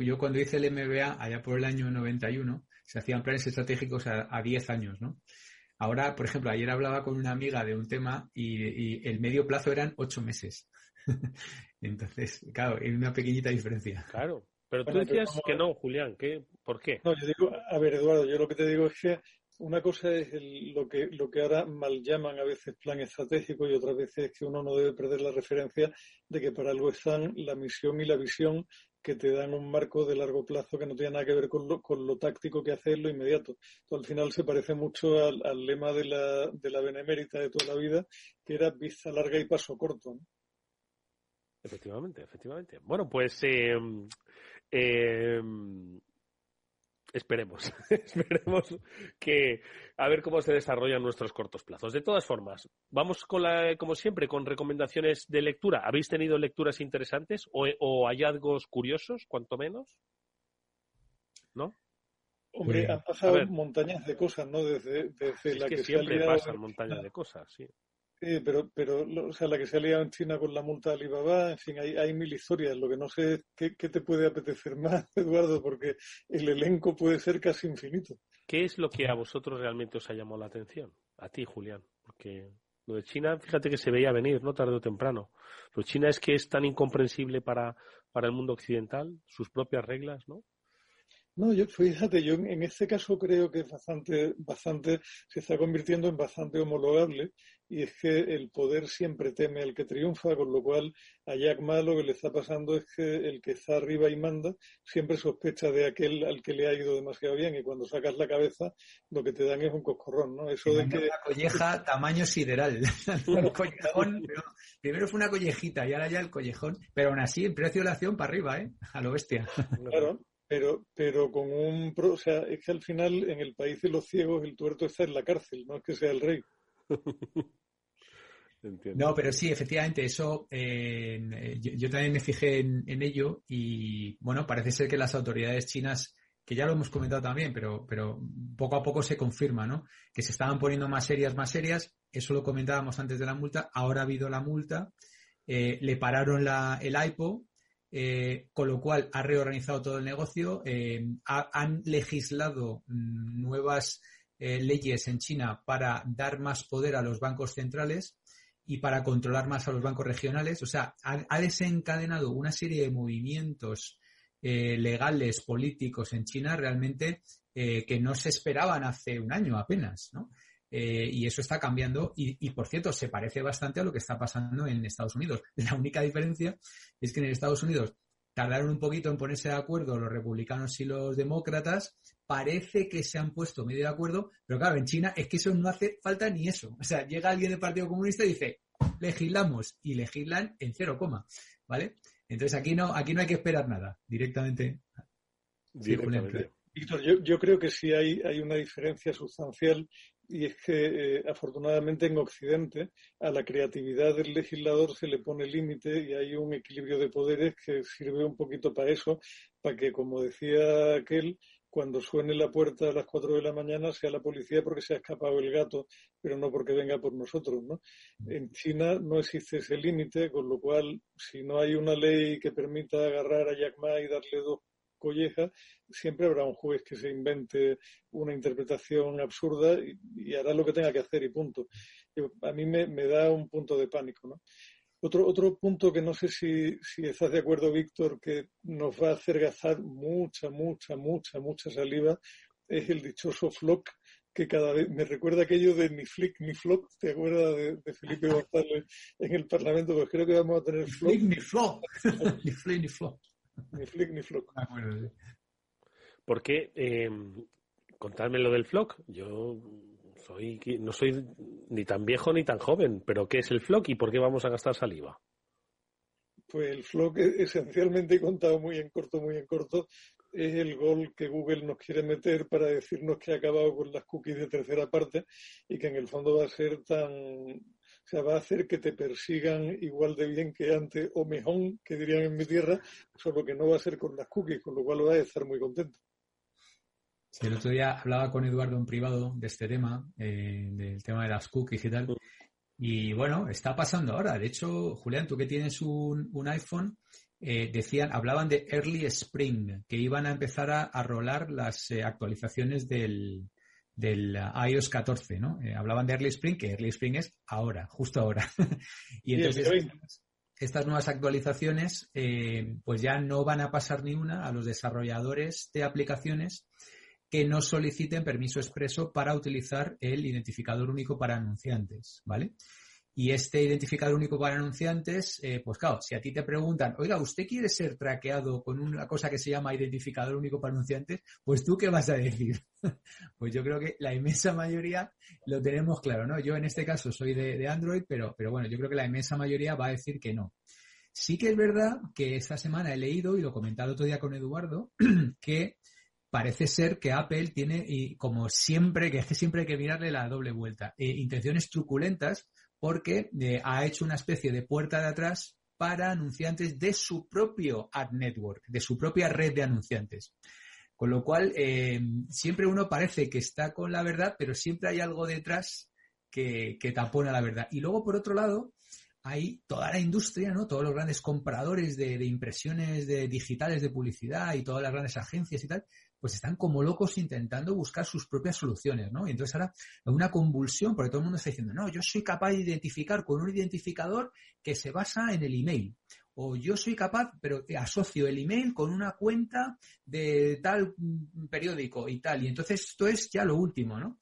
Yo cuando hice el MBA, allá por el año 91, se hacían planes estratégicos a, a 10 años, ¿no? Ahora, por ejemplo, ayer hablaba con una amiga de un tema y, y el medio plazo eran 8 meses. Entonces, claro, hay una pequeñita diferencia. Claro, pero tú decías que no, Julián, ¿qué? ¿por qué? No, yo digo, a ver, Eduardo, yo lo que te digo es que una cosa es lo, que, lo que ahora mal llaman a veces plan estratégico y otras veces es que uno no debe perder la referencia de que para algo están la misión y la visión que te dan un marco de largo plazo que no tiene nada que ver con lo, con lo táctico que hace lo inmediato. Al final se parece mucho al, al, lema de la, de la benemérita de toda la vida, que era vista larga y paso corto. ¿no? Efectivamente, efectivamente. Bueno, pues eh, eh, esperemos, esperemos que a ver cómo se desarrollan nuestros cortos plazos. De todas formas, vamos con la, como siempre, con recomendaciones de lectura. ¿Habéis tenido lecturas interesantes o, o hallazgos curiosos, cuanto menos? ¿No? Hombre, han pasado montañas de cosas, ¿no? Desde, desde es la que, que, siempre pasan montañas de cosas, sí. Sí, pero, pero o sea, la que se ha liado en China con la multa de Alibaba, en fin, hay, hay mil historias. Lo que no sé es qué, qué te puede apetecer más, Eduardo, porque el elenco puede ser casi infinito. ¿Qué es lo que a vosotros realmente os ha llamado la atención? A ti, Julián. Porque lo de China, fíjate que se veía venir, ¿no? Tarde o temprano. Lo de China es que es tan incomprensible para, para el mundo occidental, sus propias reglas, ¿no? No, yo, fíjate, yo en, en este caso creo que es bastante, bastante, se está convirtiendo en bastante homologable y es que el poder siempre teme al que triunfa, con lo cual a Jack Ma lo que le está pasando es que el que está arriba y manda siempre sospecha de aquel al que le ha ido demasiado bien y cuando sacas la cabeza lo que te dan es un coscorrón, ¿no? Eso de que... Una colleja tamaño sideral. Un collejón, pero primero fue una collejita y ahora ya el collejón, pero aún así el precio de la acción para arriba, ¿eh? A lo bestia. Claro, pero, pero con un... pro- o sea, es que al final en el país de los ciegos el tuerto está en la cárcel, no es que sea el rey. No, pero sí, efectivamente, eso eh, yo, también me fijé en, ello y bueno, parece ser que las autoridades chinas, que ya lo hemos comentado también, pero, pero poco a poco se confirma, ¿no? Que se estaban poniendo más serias, más serias. Eso lo comentábamos antes de la multa. Ahora ha habido la multa. eh, le pararon el IPO, eh, con lo cual ha reorganizado todo el negocio. ha- han legislado mm, nuevas eh, leyes en China para dar más poder a los bancos centrales y para controlar más a los bancos regionales. O sea, ha, desencadenado una serie de movimientos eh, legales, políticos en China realmente eh, que no se esperaban hace un año apenas, ¿no? Y eso está cambiando y, y, por cierto, se parece bastante a lo que está pasando en Estados Unidos. La única diferencia es que en Estados Unidos tardaron un poquito en ponerse de acuerdo los republicanos y los demócratas. Parece que se han puesto medio de acuerdo, pero claro, en China es que eso no hace falta ni eso. O sea, llega alguien del Partido Comunista y dice, legislamos y legislan en cero coma, ¿vale? Entonces aquí no, aquí no hay que esperar nada, directamente. Víctor, yo, yo creo que sí hay, hay una diferencia sustancial y es que eh, afortunadamente en Occidente a la creatividad del legislador se le pone límite y hay un equilibrio de poderes que sirve un poquito para eso, para que, como decía aquel, cuando suene la puerta a las cuatro de la mañana sea la policía porque se ha escapado el gato, pero no porque venga por nosotros, ¿no? En China no existe ese límite, con lo cual, si no hay una ley que permita agarrar a Jack Ma y darle dos collejas, siempre habrá un juez que se invente una interpretación absurda y, hará lo que tenga que hacer y punto. a mí me, me da un punto de pánico, ¿no? Otro, otro punto que no sé si, si estás de acuerdo, Víctor, que nos va a hacer gastar mucha, mucha, mucha, mucha saliva, es el dichoso flock, que cada vez me recuerda aquello de ni flick ni flock, ¿te acuerdas de, Felipe González en el Parlamento? Pues creo que vamos a tener flock. ni flock, ni flick ni flock. Ni flick ni flock. Porque, eh, contadme lo del flock. Yo soy, no soy ni tan viejo ni tan joven, pero ¿qué es el flock y por qué vamos a gastar saliva? Pues el flock esencialmente contado muy en corto, muy en corto, es el gol que Google nos quiere meter para decirnos que ha acabado con las cookies de tercera parte y que en el fondo va a ser tan, o sea, va a hacer que te persigan igual de bien que antes o mejor, que dirían en mi tierra, solo que no va a ser con las cookies, con lo cual va a estar muy contento el otro día hablaba con Eduardo en privado de este tema, eh, del tema de las cookies y tal. Y bueno, está pasando ahora. De hecho, Julián, tú que tienes un, iPhone, eh, decían, hablaban de Early Spring, que iban a empezar a, rolar las eh, actualizaciones del, del iOS 14, ¿no? hablaban de Early Spring, que Early Spring es ahora, justo ahora. y entonces estas nuevas actualizaciones, pues ya no van a pasar ni una a los desarrolladores de aplicaciones que no soliciten permiso expreso para utilizar el identificador único para anunciantes, ¿vale? Y este identificador único para anunciantes, eh, pues claro, si a ti te preguntan, oiga, ¿usted quiere ser traqueado con una cosa que se llama identificador único para anunciantes? Pues tú qué vas a decir. pues yo creo que la inmensa mayoría lo tenemos claro, ¿no? Yo en este caso soy de, Android, pero, pero bueno, yo creo que la inmensa mayoría va a decir que no. Sí que es verdad que esta semana he leído, y lo comentado otro día con Eduardo, que parece ser que Apple tiene, y como siempre, que es que siempre hay que mirarle la doble vuelta, eh, intenciones truculentas porque eh, ha hecho una especie de puerta de atrás para anunciantes de su propio ad network, de su propia red de anunciantes. Con lo cual, eh, siempre uno parece que está con la verdad, pero siempre hay algo detrás que, que tapona la verdad. Y luego, por otro lado, hay toda la industria, ¿no? Todos los grandes compradores de, de impresiones de digitales de publicidad y todas las grandes agencias y tal, pues están como locos intentando buscar sus propias soluciones, ¿no? Y entonces ahora una convulsión porque todo el mundo está diciendo, no, yo soy capaz de identificar con un identificador que se basa en el email. O yo soy capaz, pero asocio el email con una cuenta de tal periódico y tal. Y entonces esto es ya lo último, ¿no?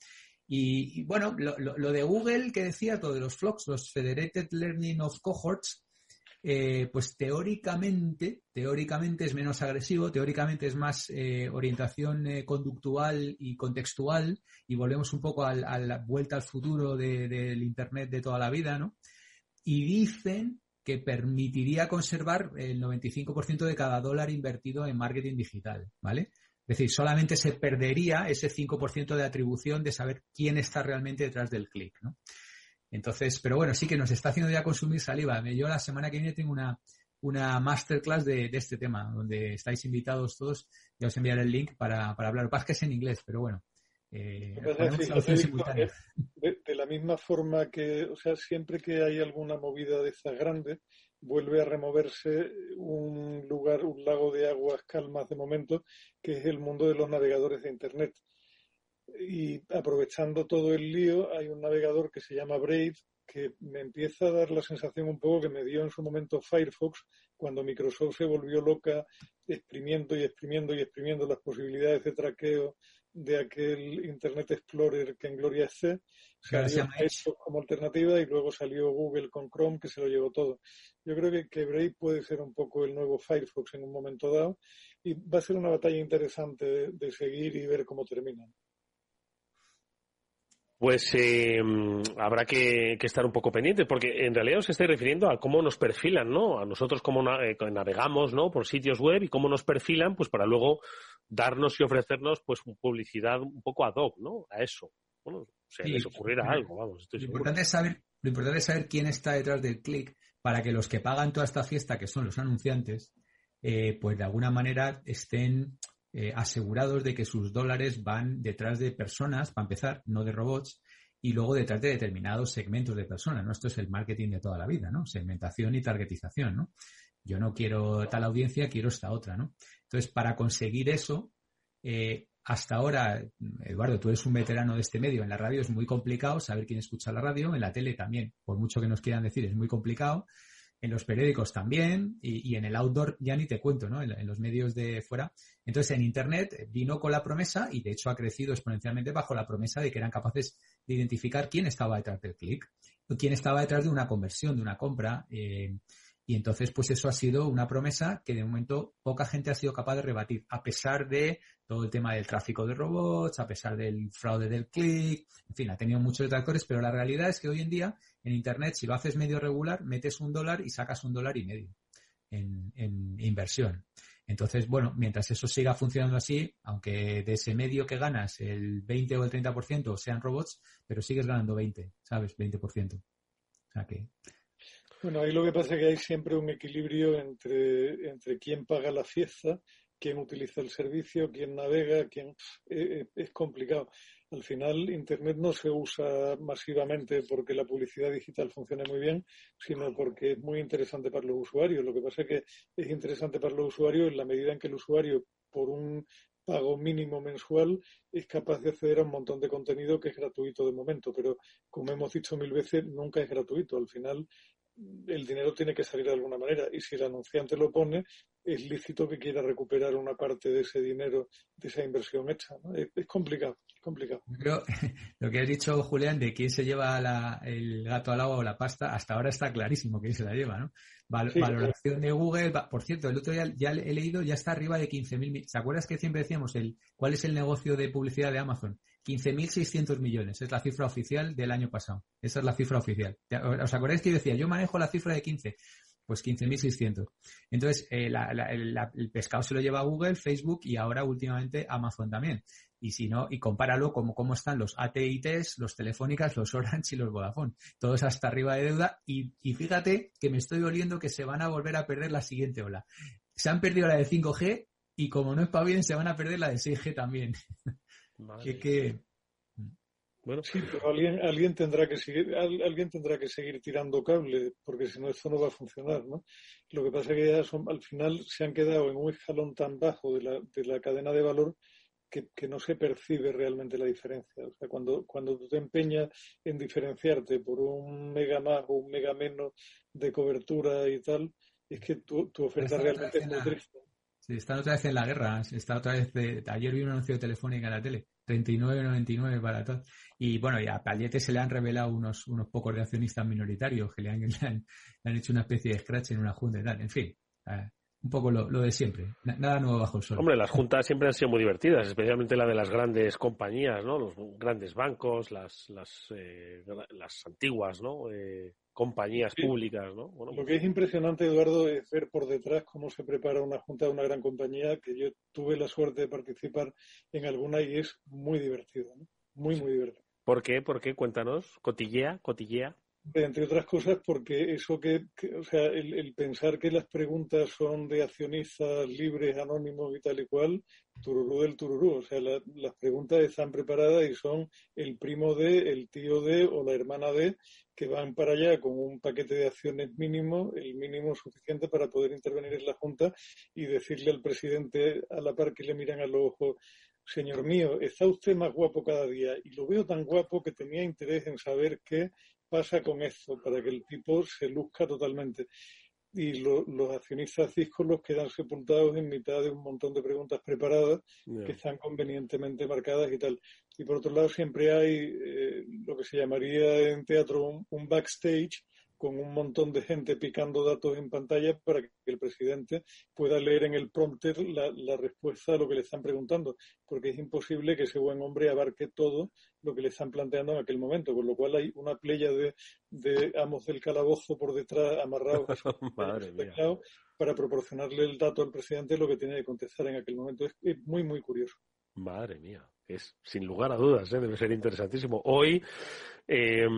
Y, bueno, lo, lo, de Google que decía, todo de los flocks, los Federated Learning of Cohorts, eh, pues teóricamente, teóricamente es menos agresivo, teóricamente es más eh, orientación eh, conductual y contextual, y volvemos un poco a la vuelta al futuro del Internet de toda la vida, ¿no? Y dicen que permitiría conservar el 95% de cada dólar invertido en marketing digital, ¿vale? Es decir, solamente se perdería ese 5% de atribución de saber quién está realmente detrás del clic, ¿no? Entonces, pero bueno, sí que nos está haciendo ya consumir saliva. Yo la semana que viene tengo una, una masterclass de, este tema, donde estáis invitados todos. Ya os enviaré el link para, para hablar. Lo que pasa es que es en inglés, pero bueno. Eh, de, de, la misma forma que, o sea, siempre que hay alguna movida de estas grandes, vuelve a removerse un lugar, un lago de aguas calmas de momento, que es el mundo de los navegadores de Internet y aprovechando todo el lío, hay un navegador que se llama Brave que me empieza a dar la sensación un poco que me dio en su momento Firefox cuando Microsoft se volvió loca exprimiendo y exprimiendo y exprimiendo las posibilidades de traqueo de aquel Internet Explorer que en Gloria C. Salió Firefox como alternativa y luego salió Google con Chrome que se lo llevó todo. Yo creo que, que Brave puede ser un poco el nuevo Firefox en un momento dado y va a ser una batalla interesante de seguir y ver cómo termina pues eh, habrá que, estar un poco pendientes, porque en realidad os estáis refiriendo a cómo nos perfilan, ¿no? A nosotros cómo eh, navegamos, ¿no? Por sitios web y cómo nos perfilan, pues para luego darnos y ofrecernos, pues, publicidad un poco ad hoc, ¿no? A eso. Bueno, se les ocurriera algo, vamos. lo, importante es saber, lo importante es saber quién está detrás del clic para que los que pagan toda esta fiesta, que son los anunciantes, eh, pues de alguna manera estén eh, asegurados de que sus dólares van detrás de personas, para empezar, no de robots, y luego detrás de determinados segmentos de personas, ¿no? Esto es el marketing de toda la vida, ¿no? Segmentación y targetización, ¿no? Yo no quiero tal audiencia, quiero esta otra, ¿no? Entonces, para conseguir eso, eh, hasta ahora, Eduardo, tú eres un veterano de este medio. En la radio es muy complicado saber quién escucha la radio. En la tele también, por mucho que nos quieran decir, es muy complicado. En los periódicos también. Y, en el outdoor ya ni te cuento, ¿no? En, los medios de fuera. Entonces, en Internet vino con la promesa, y de hecho ha crecido exponencialmente bajo la promesa de que eran capaces de identificar quién estaba detrás del clic, quién estaba detrás de una conversión, de una compra. Eh, y entonces, pues eso ha sido una promesa que de momento poca gente ha sido capaz de rebatir, a pesar de todo el tema del tráfico de robots, a pesar del fraude del clic, en fin, ha tenido muchos detractores, pero la realidad es que hoy en día en Internet, si lo haces medio regular, metes un dólar y sacas un dólar y medio en, inversión. Entonces, bueno, mientras eso siga funcionando así, aunque de ese medio que ganas el 20 o el 30% sean robots, pero sigues ganando 20, ¿sabes? 20%. O sea que bueno, ahí lo que pasa es que hay siempre un equilibrio entre, entre quién paga la fiesta, quién utiliza el servicio, quién navega, quién es complicado. Al final, Internet no se usa masivamente porque la publicidad digital funcione muy bien, sino porque es muy interesante para los usuarios. Lo que pasa es que es interesante para los usuarios en la medida en que el usuario, por un pago mínimo mensual, es capaz de acceder a un montón de contenido que es gratuito de momento. Pero, como hemos dicho mil veces, nunca es gratuito. Al final, el dinero tiene que salir de alguna manera y si el anunciante lo pone, es lícito que quiera recuperar una parte de ese dinero, de esa inversión hecha. Es, complicado, es complicado. Pero lo que has dicho, Julián, de quién se lleva el gato al agua o la pasta, hasta ahora está clarísimo quién se la lleva, ¿no? valoración de Google, por cierto, el otro día ya he leído, ya está arriba de 15.000. ¿Se acuerdas que siempre decíamos el cuál es el negocio de publicidad de Amazon? 15.600 millones, es la cifra oficial del año pasado. Esa es la cifra oficial. ¿Os acordáis que yo decía, yo manejo la cifra de 15? Pues 15.600. Entonces, eh, el pescado se lo lleva Google, Facebook y ahora últimamente Amazon también. Y si no, y compáralo como cómo están los AT&Ts, los Telefónicas, los Orange y los Vodafone. Todos hasta arriba de deuda. Y, y fíjate que me estoy oliendo que se van a volver a perder la siguiente ola. Se han perdido la de 5G y como no es para bien, se van a perder la de 6G también. que, Bueno, sí, pero alguien, alguien tendrá que seguir, alguien tendrá que seguir tirando cable, porque si no esto no va a funcionar, ¿no? Lo que pasa es que ya son, al final se han quedado en un escalón tan bajo de la, de la cadena de valor que, que, no se percibe realmente la diferencia. O sea, cuando, cuando tú te empeñas en diferenciarte por un mega más o un mega menos de cobertura y tal, es que tu, tu oferta realmente es muy triste. Sí, está otra vez en la guerra. Está otra vez. De, ayer vi un anuncio de telefónica en la tele. 39,99 para todo. Y bueno, y a Pallete se le han revelado unos, unos pocos de accionistas minoritarios que le han, han, hecho una especie de scratch en una junta y tal. En fin, eh, un poco lo, de siempre. Nada nuevo bajo el sol. Hombre, las juntas siempre han sido muy divertidas, especialmente la de las grandes compañías, ¿no? Los grandes bancos, las, las, eh, las antiguas, ¿no? Eh, compañías públicas, ¿no? Lo que es impresionante, Eduardo, es ver por detrás cómo se prepara una junta de una gran compañía, que yo tuve la suerte de participar en alguna y es muy divertido, ¿no? Muy, muy divertido. ¿Por qué? ¿Por qué? Cuéntanos. Cotillea, cotillea. Entre otras cosas, porque eso que, o sea, el, pensar que las preguntas son de accionistas libres, anónimos y tal y cual, tururú del tururú. O sea, las preguntas están preparadas y son el primo de, el tío de o la hermana de que van para allá con un paquete de acciones mínimo, el mínimo suficiente para poder intervenir en la Junta y decirle al presidente a la par que le miran a los ojos, señor mío, está usted más guapo cada día y lo veo tan guapo que tenía interés en saber qué pasa con esto para que el tipo se luzca totalmente. Y los accionistas los quedan sepultados en mitad de un montón de preguntas preparadas que están convenientemente marcadas y tal. Y por otro lado, siempre hay eh, lo que se llamaría en teatro un backstage con un montón de gente picando datos en pantalla para que el presidente pueda leer en el prompter la, respuesta a lo que le están preguntando, porque es imposible que ese buen hombre abarque todo lo que le están planteando en aquel momento, con lo cual hay una playa de, de amos del calabozo por detrás amarrados para proporcionarle el dato al presidente lo que tiene que contestar en aquel momento. Es, muy, muy curioso. Madre mía, es sin lugar a dudas, ¿eh? debe ser interesantísimo. Hoy, eh,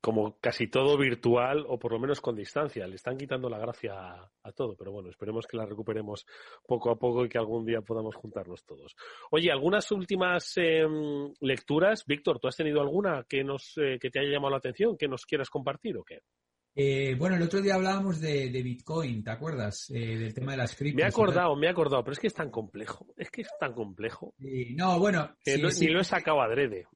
como casi todo virtual o por lo menos con distancia. Le están quitando la gracia a, todo, pero bueno, esperemos que la recuperemos poco a poco y que algún día podamos juntarnos todos. Oye, algunas últimas em, lecturas. Víctor, ¿tú has tenido alguna que, nos, eh, que te haya llamado la atención, que nos quieras compartir o qué? Eh, bueno, el otro día hablábamos de, Bitcoin, ¿te acuerdas? Eh, del tema de las criptos. Me he acordado, me he acordado, pero es que es tan complejo. Es que es tan complejo. no, bueno. Que ni lo he sacado adrede.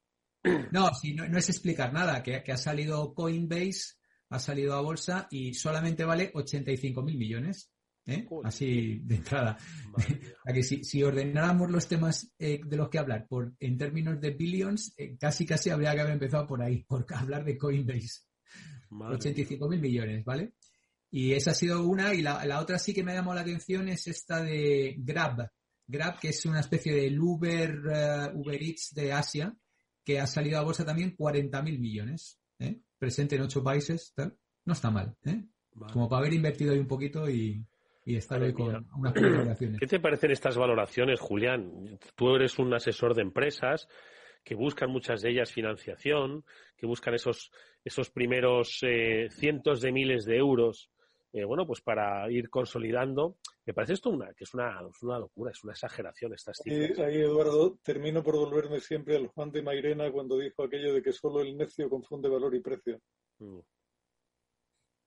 No, si no, es explicar nada, que, ha salido Coinbase, ha salido a bolsa y solamente vale 85 mil millones. ¿eh? Así de entrada. que si, ordenáramos los temas eh, de los que hablar por en términos de billions, eh, casi casi habría que haber empezado por ahí, por hablar de Coinbase. 85 mil millones, ¿vale? Y esa ha sido una, y la, la, otra sí que me ha llamado la atención es esta de Grab. Grab, que es una especie de Uber, Uber Eats de Asia, que ha salido a bolsa también 40.000 millones, ¿eh? presente en ocho países, no está mal, ¿eh? como para haber invertido ahí un poquito y, estar ahí con unas valoraciones. ¿Qué te parecen estas valoraciones, Julián? Tú eres un asesor de empresas que buscan muchas de ellas financiación, que buscan esos, esos primeros eh, cientos de miles de euros eh, bueno, pues para ir consolidando. Me parece esto una, que es una, una locura, es una exageración estas cifras. ahí, Eduardo, termino por volverme siempre al Juan de Mairena cuando dijo aquello de que solo el necio confunde valor y precio. Mm.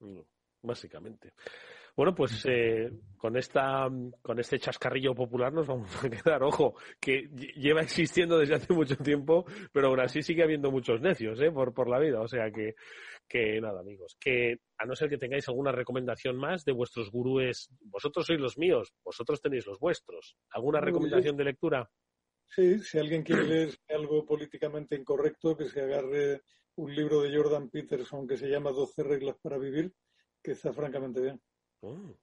Mm, básicamente. Bueno, pues eh, con esta con este chascarrillo popular nos vamos a quedar, ojo, que lleva existiendo desde hace mucho tiempo, pero aún así sigue habiendo muchos necios, ¿eh? Por, por la vida. O sea que, que nada, amigos, que a no ser que tengáis alguna recomendación más de vuestros gurúes, vosotros sois los míos, vosotros tenéis los vuestros. ¿Alguna recomendación de lectura? Sí, si alguien quiere leer algo políticamente incorrecto, que se agarre un libro de Jordan Peterson que se llama 12 reglas para vivir, que está francamente bien. Oh.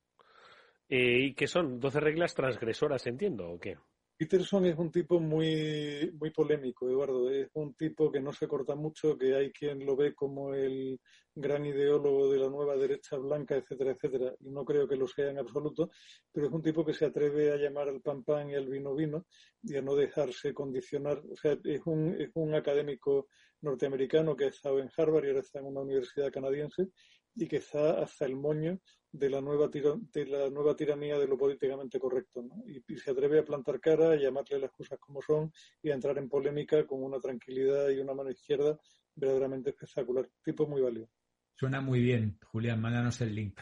Eh, ¿Y qué son? ¿12 reglas transgresoras, entiendo, o qué? Peterson es un tipo muy, muy polémico, Eduardo. Es un tipo que no se corta mucho, que hay quien lo ve como el gran ideólogo de la nueva derecha blanca, etcétera, etcétera. Y no creo que lo sea en absoluto, pero es un tipo que se atreve a llamar al pan pan y al vino vino y a no dejarse condicionar. O sea, es un, es un académico norteamericano que ha estado en Harvard y ahora está en una universidad canadiense y que está hasta el moño de la nueva de la nueva tiranía de lo políticamente correcto ¿no? y, se atreve a plantar cara a llamarle las cosas como son y a entrar en polémica con una tranquilidad y una mano izquierda verdaderamente espectacular. Tipo muy válido. Suena muy bien Julián. Mándanos el link.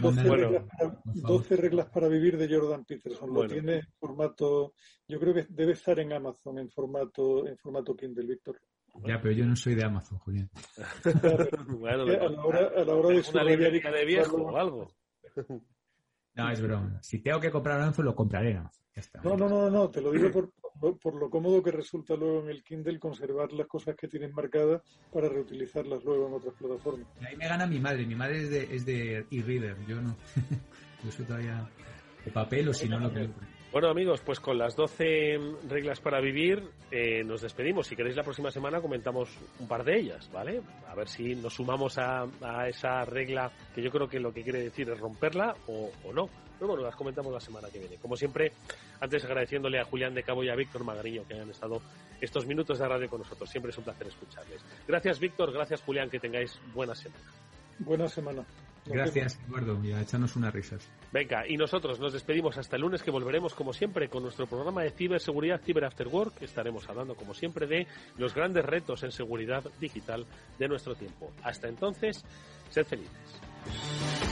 12, reglas, para, reglas, para, vivir de Jordan Peterson. Lo tiene en formato, yo creo que debe estar en Amazon en formato, en formato Kindle, Víctor. Ya, pero yo no soy de Amazon, Julián. bueno, a la hora, a la hora de una librería de viejo o algo. No, es broma. Si tengo que comprar Amazon, lo compraré No, no, no, no, te lo digo por, por, lo cómodo que resulta luego en el Kindle conservar las cosas que tienes marcadas para reutilizarlas luego en otras plataformas. ahí me gana mi madre. Mi madre es de, es de e-reader, yo no. yo soy todavía de papel o si no, lo que bueno amigos, pues con las 12 reglas para vivir eh, nos despedimos. Si queréis la próxima semana comentamos un par de ellas, ¿vale? A ver si nos sumamos a, esa regla que yo creo que lo que quiere decir es romperla o, no. Pero bueno, las comentamos la semana que viene. Como siempre, antes agradeciéndole a Julián de Cabo y a Víctor Magariño que hayan estado estos minutos de radio con nosotros. Siempre es un placer escucharles. Gracias Víctor, gracias Julián, que tengáis buena semana. Buena semana. Gracias, Eduardo, y a echarnos unas risas. Venga, y nosotros nos despedimos hasta el lunes que volveremos, como siempre, con nuestro programa de ciberseguridad Cyber After Work. Estaremos hablando, como siempre, de los grandes retos en seguridad digital de nuestro tiempo. Hasta entonces, sed felices.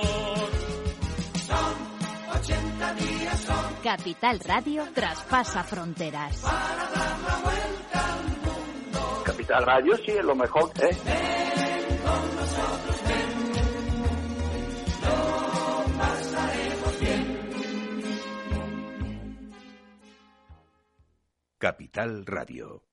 Capital Radio traspasa fronteras. Para dar la vuelta al mundo. Capital Radio sí es lo mejor, ¿eh? Ven con nosotros, ven. Lo pasaremos bien. Capital Radio.